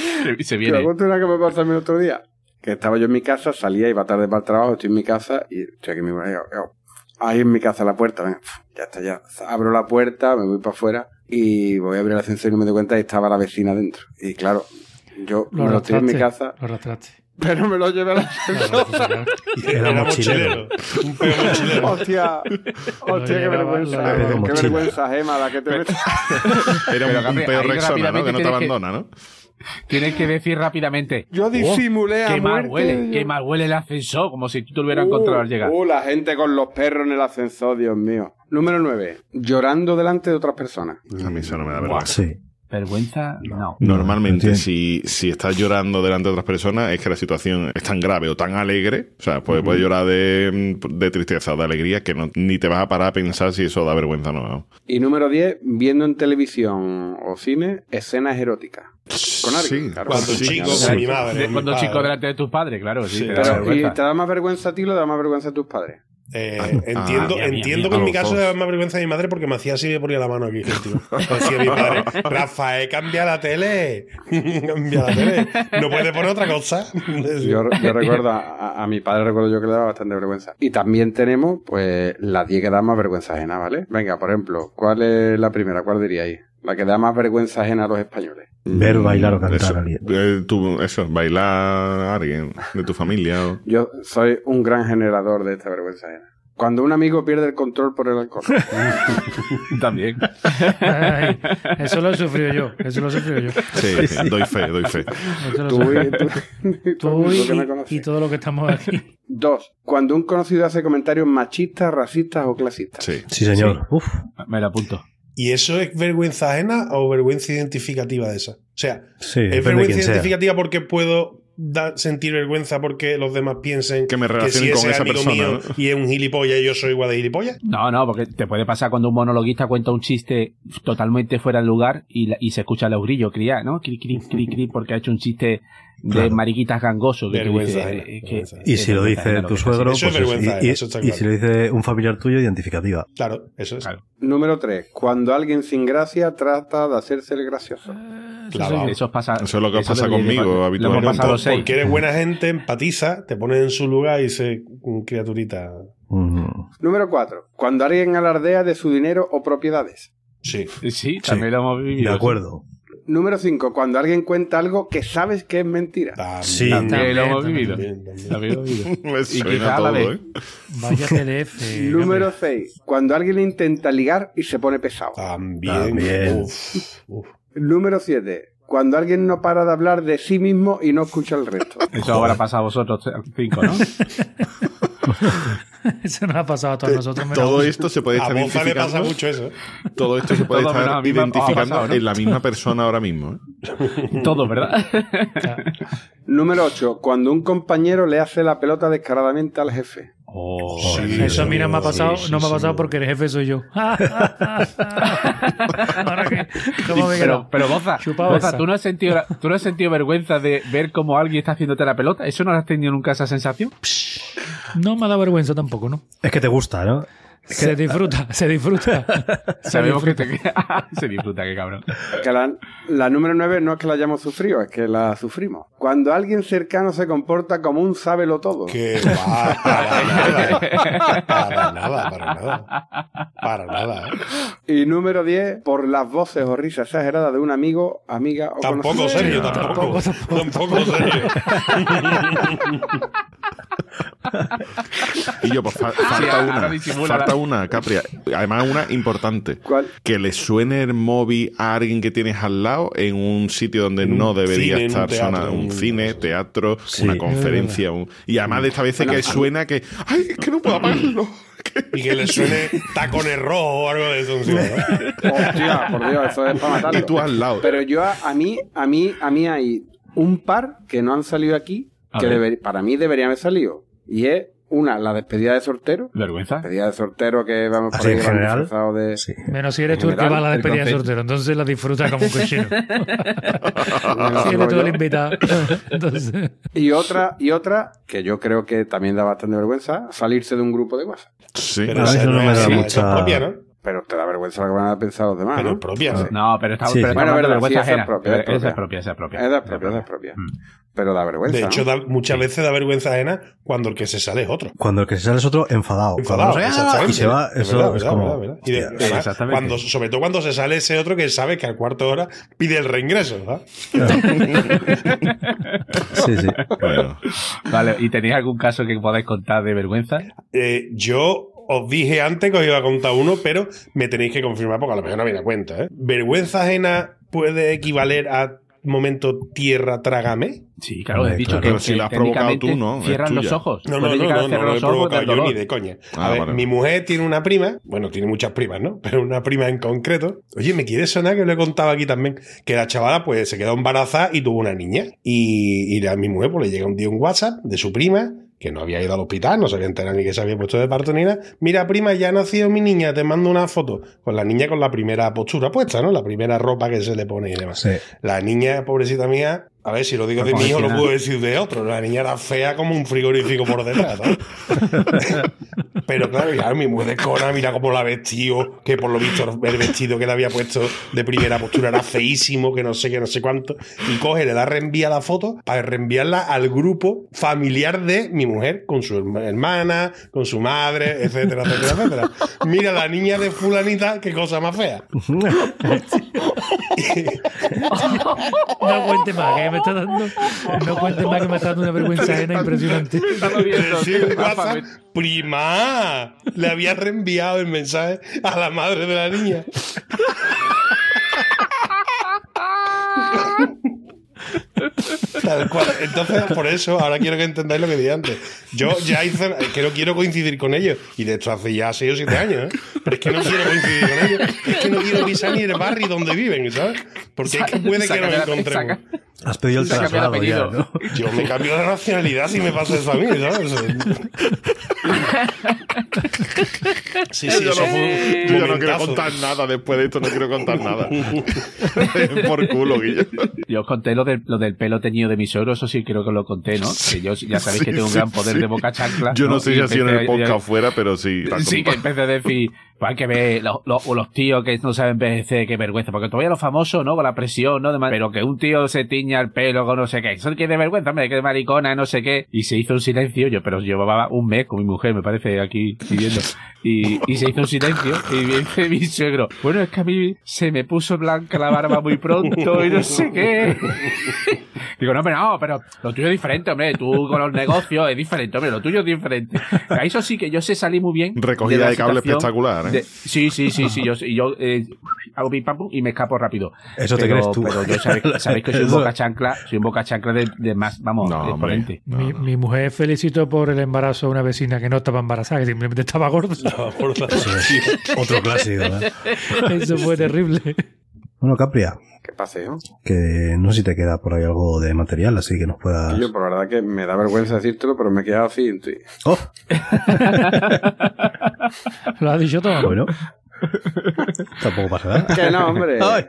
Se, se Te viene. contar una que me pasó a mí el otro día. Que estaba yo en mi casa, salía, iba tarde para el trabajo, estoy en mi casa y estoy aquí mismo. yo- yo- Ahí en mi casa la puerta, venga, ya está, ya. Abro la puerta, me voy para afuera y voy a abrir el ascensor y me doy cuenta y estaba la vecina dentro. Y claro, yo Lo me lo estoy en mi casa, Lo arrastraste. pero me lo llevé al ascensor. Era mochilero. Un peo mochilero. Hostia, hostia, qué vergüenza, qué vergüenza, Gema, la que te metes. Era Pero, un, un peo Rexona, ¿no? Que no te que- abandona, ¿no? Tienes que decir rápidamente. Yo "Oh, disimulé a Qué mal muerte". huele, qué mal huele el ascensor, como si tú te lo hubieras encontrado al llegar. Uh, la gente con los perros en el ascensor, Dios mío. Número 9. Llorando delante de otras personas. A mí eso no me da vergüenza. Sí. Vergüenza, no. Normalmente, No, si, si estás llorando delante de otras personas, es que la situación es tan grave o tan alegre. O sea, puedes, puedes llorar de, de tristeza o de alegría que no, ni te vas a parar a pensar si eso da vergüenza o no. Y número 10. Viendo en televisión o cine escenas eróticas. Con alguien. Sí. claro. Cuando Sí, chico, con mi madre. Mi Cuando padre. chico delante de tus padres, claro, sí. Sí. Pero, ¿Y te da más vergüenza a ti o le da más vergüenza a tus padres? Eh, Ah, entiendo mía, entiendo mía. que en mi caso da más vergüenza a mi madre porque me hacía así y me ponía la mano aquí, tío. Decía mi padre, Rafael, cambia la tele. cambia la tele. No puede poner otra cosa. Yo, yo recuerdo, a, a mi padre recuerdo yo que le daba bastante vergüenza. Y también tenemos, pues, las 10 que dan más vergüenza ajena, ¿vale? Venga, por ejemplo, ¿cuál es la primera? ¿Cuál diríais? La que da más vergüenza ajena a los españoles. Ver, bailar o cantar eso, a alguien. eh, tú- eso, bailar a alguien de tu familia. o- Yo soy un gran generador de esta vergüenza ajena. Cuando un amigo pierde el control por el alcohol. También. Ay, eso lo he sufrido yo. Eso lo he sufrido yo. Sí, sí, doy fe, doy fe. Tú y- tú- todo Tú que y, lo que estamos aquí. Dos. Cuando un conocido hace comentarios machistas, racistas o clasistas. Sí. Sí, señor. Uf. Me lo apunto. ¿Y eso es vergüenza ajena o vergüenza identificativa de esa? O sea, Sí, ¿es vergüenza sea. identificativa porque puedo da- sentir vergüenza porque los demás piensen Que me relacione si con ese esa amigo persona, mío ¿no? y es un gilipollas y yo soy igual de gilipollas? No, no, porque te puede pasar cuando un monologuista cuenta un chiste totalmente fuera de lugar y, la- y se escucha los grillos criar, ¿no? Cri, cri, cri, cri, porque ha hecho un chiste de Claro. mariquitas gangoso. Que tú Vergüenza dices, ajena, eh, que- vergüenza Y si lo dice tu suegro, Eso es pues vergüenza, y, y- eso está y claro. si lo dice un familiar tuyo, identificativa. Claro, eso es. Claro. Número tres. Cuando alguien sin gracia trata de hacerse el gracioso. Clavado. Eso pasa. Eso es lo que pasa lo conmigo Lo hemos habitualmente. Porque eres buena gente, empatiza, te pones en su lugar y dices, "Mm, criaturita. Número cuatro. Cuando alguien alardea de su dinero o propiedades. Sí. Sí, también lo hemos vivido. De acuerdo. Número cinco. Cuando alguien cuenta algo que sabes que es mentira. También, Sí. También lo hemos vivido. también, también. También lo hemos vivido. Me Y quizá la todo, vez. ¿eh? Vaya PDF. Número seis. Cuando alguien intenta ligar y se pone pesado. También. También. Uf, uf. Número siete. Cuando alguien no para de hablar de sí mismo y no escucha el resto. Eso habrá pasado a vosotros cinco, ¿no? Eso nos ha pasado a todos nosotros. menos Todo esto se puede estar le pasa identificando. mucho eso. ¿eh? Todo esto se puede Todo estar identificando pasado, ¿no? en la misma persona ahora mismo. ¿eh? Todos, ¿verdad? Número ocho. Cuando un compañero le hace la pelota descaradamente al jefe. Oh, Sí, Eso a mí no me ha pasado, sí, no me ha pasado sí. porque el jefe soy yo. Ahora que, ¿cómo me pero, pero Boza, Boza. ¿tú no, has sentido, ¿tú no has sentido vergüenza de ver cómo alguien está haciéndote la pelota? ¿Eso no has tenido nunca esa sensación? No me ha dado vergüenza tampoco, ¿no? Es que te gusta, ¿no? Se disfruta, se disfruta. Se Sabemos que disfruta. te... Se disfruta, qué cabrón. Que la, la número nueve no es que la hayamos sufrido, es que la sufrimos. Cuando alguien cercano se comporta como un sábelo todo. Que va, para nada. Para nada, para nada. Para nada. ¿eh? Y número 10, por las voces o risas exageradas de un amigo, amiga o Tampoco conocido. serio, tampoco. Tampoco serio. Y yo, pues fa- falta una. Falta una, Capria. Además, una importante. ¿Cuál? Que le suene el móvil a alguien que tienes al lado en un sitio donde un no debería cine, en un estar teatro. Un un- cine, teatro, Sí. una conferencia. un- Y además de esta vez que suena que. ¡Ay, es que no puedo apagarlo! Y que le suene tacones rojos o algo de eso. Hostia, por Dios, eso es para matarlo. Y tú al lado. Pero yo, a, a mí, a mí, a mí hay un par que no han salido aquí, A que deber- para mí deberían haber salido. Y es, una, la despedida de soltero. ¿Vergüenza? Despedida de soltero que vamos por ahí en general. de... Sí. Menos si eres tú el que va a la despedida de soltero, entonces la disfruta como un cochino. Si eres tú el invitado. Entonces, Y otra, y otra, que yo creo que también da bastante vergüenza, salirse de un grupo de WhatsApp. Sí. Pero esa eso no no me es da esa mucha- es propia, ¿no? Pero te da vergüenza lo que van a pensar los demás, Pero ¿no? es propia, ¿no? No, pero está, Sí, pero sí. Bueno, verdad, vergüenza sí, esa es ajena. propia, es Esa es propia. propia, esa es propia. Es de propia, es de propia. Pero da vergüenza. De hecho, ¿no? da- muchas veces da vergüenza ajena cuando el que se sale es otro. Cuando el que se sale es otro enfadado. Enfadado, Cuando- exactamente. y se va, Es eso verdad, es verdad, como. verdad, verdad. Y de- hostia, además, Exactamente. cuando, sobre todo cuando se sale ese otro que sabe que al cuarto de hora pide el reingreso, ¿verdad? Sí, sí. Bueno, Vale, ¿y tenéis algún caso que podáis contar de vergüenza? Eh, yo os dije antes que os iba a contar uno, pero me tenéis que confirmar porque a lo mejor no viene a cuenta. ¿eh? ¿Vergüenza ajena puede equivaler a momento tierra trágame? Sí, claro, he dicho claro. que Pero si la has provocado técnicamente tú, ¿no? Cierran los ojos. No, no, no, no, no lo he provocado yo ni de coña. Ah, a ver, vale. mi mujer tiene una prima, bueno, tiene muchas primas, ¿no? Pero una prima en concreto. Oye, me quiere sonar que lo he contado aquí también, que la chavala pues se quedó embarazada y tuvo una niña. Y, y a mi mujer pues le llega un día un WhatsApp de su prima, que no había ido al hospital, no se había enterado ni que se había puesto de parto ni nada. Mira, prima, ya ha nacido mi niña, te mando una foto. Con la niña con la primera postura puesta, ¿no? La primera ropa que se le pone y demás. Sí. La niña, pobrecita mía, a ver si lo digo de mi hijo, lo puedo decir de otro. La niña era fea como un frigorífico por detrás, ¿sabes? Pero claro, ya mi mujer de cona, mira cómo la vestido, que por lo visto el vestido que le había puesto de primera postura era feísimo, que no sé qué, no sé cuánto. Y coge, le da reenvía la foto para reenviarla al grupo familiar de mi mujer, con su herma- hermana, con su madre, etcétera, etcétera, etcétera. Mira la niña de fulanita, qué cosa más fea. No cuente más, que me está dando. No cuente más que me está dando una vergüenza ajena impresionante. Sí, un WhatsApp, prima, le había reenviado el mensaje a la madre de la niña. Tal cual. Entonces, por eso, ahora quiero que entendáis lo que dije antes. Yo ya hice, que no quiero coincidir con ellos. Y de esto hace ya 6 o 7 años, ¿eh? Pero es que no quiero coincidir con ellos. Es que no quiero pisar ni el barrio donde viven, ¿sabes? Porque es que puede que nos encontremos. Has pedido el traslado ya. ¿no? Yo me cambio de nacionalidad si me pasa eso a mí, ¿sabes? Sí, sí, yo eso no, fue yo no quiero contar nada después de esto, no quiero contar nada. Por culo, Guillo. Yo os conté lo del, lo del pelo teñido de mi suegro, eso sí creo que lo conté, ¿no? Que yo ya sabéis que Sí, tengo un sí, gran poder sí. de boca chancla. Yo no, sé Y si ha sido en el podcast fuera, pero sí. Sí, que empecé a decir, pues hay que ver los, los, los tíos que no saben envejecer, qué vergüenza, porque todavía los famosos, ¿no? Con la presión, ¿no? Pero que un tío se tiña el pelo con no sé qué, eso que de vergüenza, hombre, que de maricona, no sé qué, y se hizo un silencio, yo, pero llevaba un mes con mi mujer, me parece, aquí viviendo, y, y se hizo un silencio, y me dice mi suegro, bueno, es que a mí se me puso blanca la barba muy pronto, y no sé qué. Digo, no, pero no, pero lo tuyo es diferente, hombre. Tú con los negocios es diferente, hombre. Lo tuyo es diferente. A eso sí que yo sé salir muy bien. Recogida la de cable espectacular, ¿eh? De- sí, sí, sí, sí. Yo, eh, hago pim pam pum y me escapo rápido. Eso te crees tú. Pero yo sabéis, sabéis que soy un boca chancla, soy un boca chancla de, de más, vamos, de exponente. Mi, mi mujer felicitó por el embarazo a una vecina que no estaba embarazada, que simplemente estaba gorda. Otro clásico, ¿eh? Eso fue terrible. Bueno, Capria, ¿Qué paseo? que no sé si te queda por ahí algo de material, así que nos puedas... Yo, por la verdad que me da vergüenza decírtelo, pero me he quedado así. en Twitter. ¡Oh! Lo has dicho todo. Bueno. Tampoco pasa nada. Que no, hombre. Ay.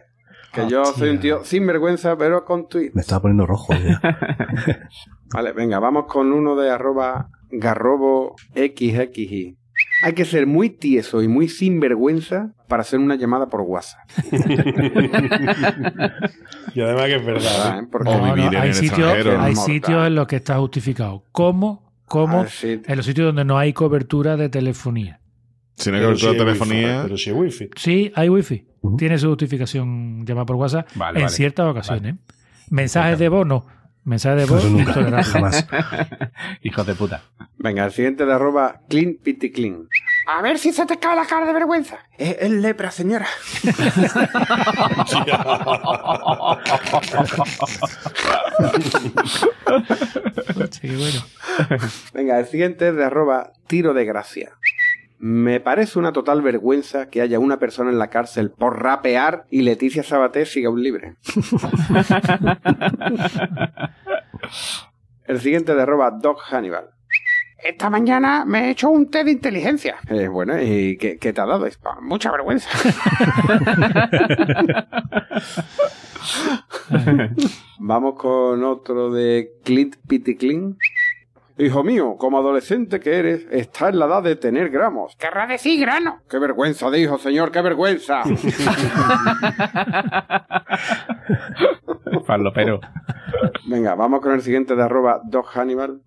Que yo soy un tío sin vergüenza, pero con tweet. Me estaba poniendo rojo ya. Vale, venga, vamos con uno de arroba garrobo xxi. Hay que ser muy tieso y muy sinvergüenza para hacer una llamada por WhatsApp. Y además que es verdad. ¿eh? Porque No, no, hay sitios, hay sitios en los que está justificado. ¿Cómo? ¿Cómo? Ah, sí. En los sitios donde no hay cobertura de telefonía. Si no hay cobertura de wifi, telefonía. pero sí hay wifi. Sí, hay wifi. Tiene su justificación llamada por WhatsApp Vale, en vale. ciertas ocasiones. Mensajes de voz no. Mensajes de voz Eso nunca, jamás. Hijos de puta. Venga, el siguiente de arroba clean pity clean. A ver si se te cae la cara de vergüenza. Es, es lepra, señora. Sí, bueno. Venga, el siguiente es de arroba tiro de gracia. Me parece una total vergüenza que haya una persona en la cárcel por rapear y Leticia Sabaté siga un libre. el siguiente de arroba Doc Hannibal. Esta mañana me he hecho un té de inteligencia. Eh, bueno, ¿y qué, qué te ha dado? Mucha vergüenza. Vamos con otro de Clint Piticlin. Hijo mío, como adolescente que eres, está en la edad de tener gramos. Querrá decir grano. ¡Qué vergüenza, dijo, señor! ¡Qué vergüenza! Farlopero. Venga, vamos con el siguiente de arroba Doc Hannibal.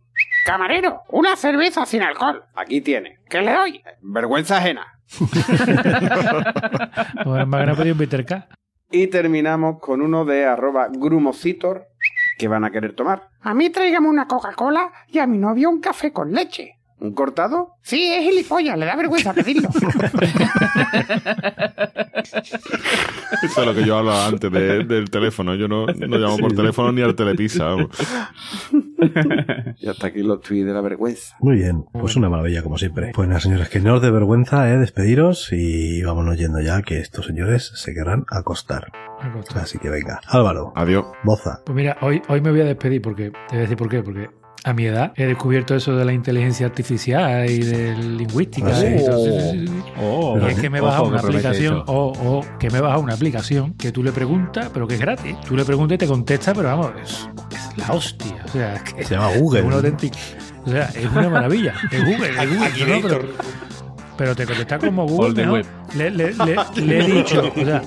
Camarero, una cerveza sin alcohol. Aquí tiene. ¿Qué le doy? Vergüenza ajena. Pedido un bitter K. Y terminamos con uno de arroba grumocitor que van a querer tomar. A mí tráigame una Coca-Cola y a mi novio un café con leche. ¿Un cortado? Sí, es gilipollas, le da vergüenza pedirlo. Eso es lo que yo hablaba antes de- del teléfono. Yo no, no llamo por teléfono ni al telepizza. vamos. Y hasta aquí los tweets de la vergüenza. Muy bien, pues una maravilla como siempre. Pues nada, señores, que no os dé vergüenza, eh, despediros y vámonos yendo ya, que estos señores se querrán acostar. Así que venga, Álvaro. Adiós. Boza. Pues mira, hoy, hoy me voy a despedir porque te voy a decir por qué. Porque a mi edad he descubierto eso de la inteligencia artificial y de lingüística. Ah, sí. y todo. Sí, sí, sí, sí. Oh, Y es que me baja una que aplicación o, o que me baja una aplicación que tú le preguntas, pero que es gratis. Tú le preguntas y te contesta, pero vamos, es, es la hostia. O sea, es que Se llama Google. es una auténtica- O sea, es una maravilla. Es Google, es Google. Aquí no, no, pero, Gator. Pero te contesta como Google web. Le, le- le- le he dicho, o sea,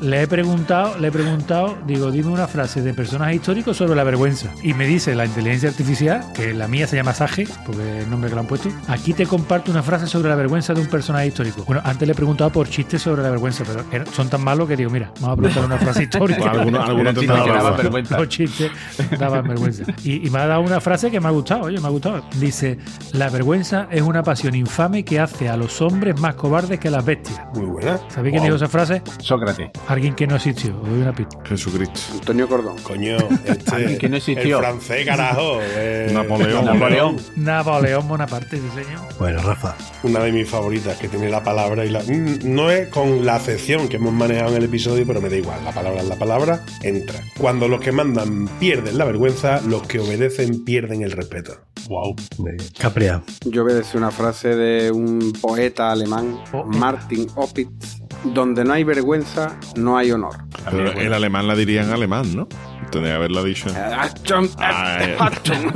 le he preguntado, le he preguntado, digo, dime una frase de personaje histórico sobre la vergüenza. Y me dice la inteligencia artificial, que la mía se llama Sage, porque es el nombre que le han puesto. Aquí te comparto una frase sobre la vergüenza de un personaje histórico. Bueno, antes le he preguntado por chistes sobre la vergüenza, pero son tan malos que digo, mira, vamos a preguntar una frase histórica. Pues alguno- te chiste da que daba razón. vergüenza. Los chistes daban vergüenza. Y, y me ha dado una frase que me ha gustado, oye, me ha gustado. Dice, la vergüenza es una pasión infame que hace a los hombres más cobardes que las bestias. Muy buena. ¿Sabéis quién dijo esa frase? Sócrates. Alguien que no existió. Os doy una pista. Jesucristo. Antonio Cordón. Coño, este, Alguien que no existió. El francés, carajo. eh, Napoleón. Napoleón. Napoleón Bonaparte, sí señor. Bueno, Rafa, Una de mis favoritas que tiene la palabra y la. Mm, No es con la acepción que hemos manejado en el episodio, pero me da igual. La palabra es la palabra, entra. Cuando los que mandan pierden la vergüenza, los que obedecen pierden el respeto. Wow. de Capria. Yo obedece una frase de un poeta alemán, Poeta. Martin Opitz, donde no hay vergüenza, no hay honor. Pero el alemán la diría en alemán, ¿no? Tendría que haberla dicho. Achtung, Ah, eh. Achtung,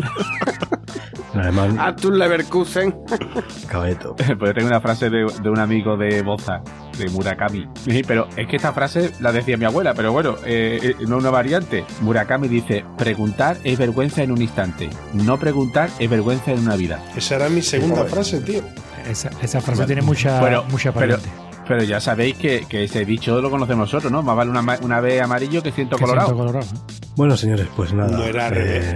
En alemán, Achtung Leverkusen. caballeto. Pues tengo una frase de, de un amigo de Boza, de Murakami. Sí, Pero es que esta frase la decía mi abuela, pero bueno, eh, eh, no una variante. Murakami dice, preguntar es vergüenza en un instante, no preguntar es vergüenza en una vida. Esa era mi segunda frase, tío. Esa, esa frase tiene mucha, Bueno, mucha pero, pariente. pero ya sabéis que, que ese dicho lo conocemos nosotros, ¿no? Más vale una, ma- una vez amarillo que ciento Que colorado. siento colorado. Bueno, señores, pues nada. No era eh.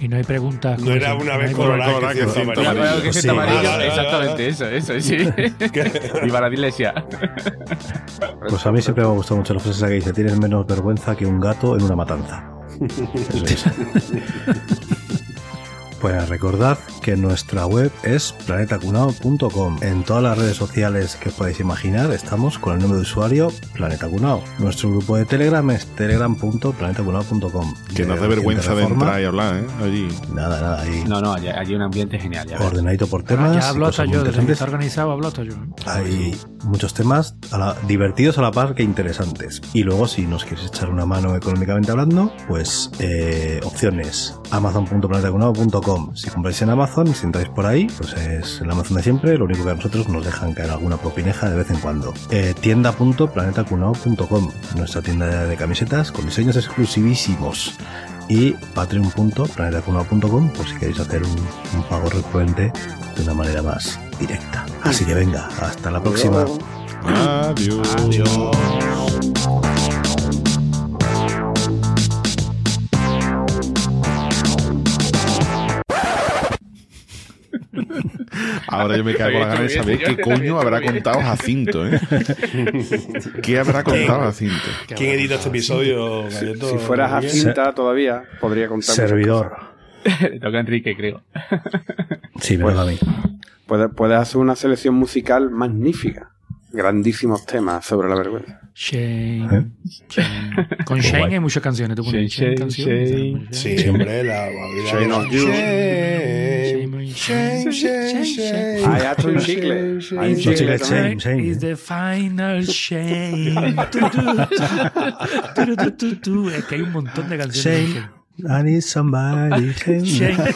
Y no hay preguntas. No era una vez colorada que ciento amarillo. que ciento Ah, exactamente eso, eso, sí. Viva la iglesia. Pues a mí siempre me ha gustado mucho la frase que dice: Tienes menos vergüenza que un gato en una matanza. Eso es. Pues recordad que nuestra web es planetacunao.com. En todas las redes sociales que os podéis imaginar estamos con el nombre de usuario Planeta Cunao. Nuestro grupo de Telegram es telegram.planetacunao.com. Que no hace vergüenza de entrar y hablar, ¿eh? Allí. Nada, nada, ahí No, no, allí allí hay un ambiente genial. Ya ordenadito por Ah, temas. ya y hablo hasta cosas muy yo, desde que interesantes. está organizado hablo hasta yo. Hay muchos temas a la- divertidos a la par que interesantes. Y luego, si nos quieres echar una mano económicamente hablando, pues eh, opciones amazon.planetacunao.com. Si compráis en Amazon, si entráis por ahí, pues es el Amazon de siempre. Lo único que a nosotros nos dejan caer alguna propineja de vez en cuando. Eh, tienda.planetacunao.com, nuestra tienda de camisetas con diseños exclusivísimos. Y patreon.planetacunao.com por si queréis hacer un, un pago recurrente de una manera más directa. Así que venga, hasta la próxima. Adiós. Ahora yo me cago en la gana de saber qué coño habrá contado Jacinto, ¿eh? ¿Qué habrá contado Jacinto? ¿Quién edita este episodio, Galleto? Si fuera? Jacinta todavía, podría contar. Servidor. Le toca a Enrique, creo. Sí, me Pues- a mí. Puedes, puedes hacer una selección musical magnífica. Grandísimos temas sobre la vergüenza. Shane. ¿Eh? Shane. Con Shane guay. hay muchas canciones. ¿Tú pones Shane, Shane, canciones? Shane. Sí, Sí. hombre, la Shame on you. Shame, shame, shame, shame. Hay hasta un chicle. Hay un chicle shame, shame. Is the final tu. Es que hay un montón de canciones. de Shame. I need somebody. Shame. Shane.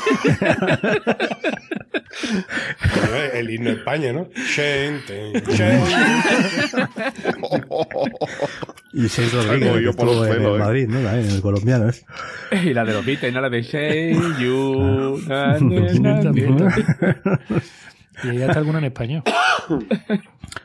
Bueno, El himno de España, ¿no? Y Shane Algo Rodríguez, yo por los en pelos, eh. Madrid, ¿no? También, el colombiano, ¿eh? Y la de los Beatles, no la de Shane You. na, na, na. Y hay hasta alguna en español.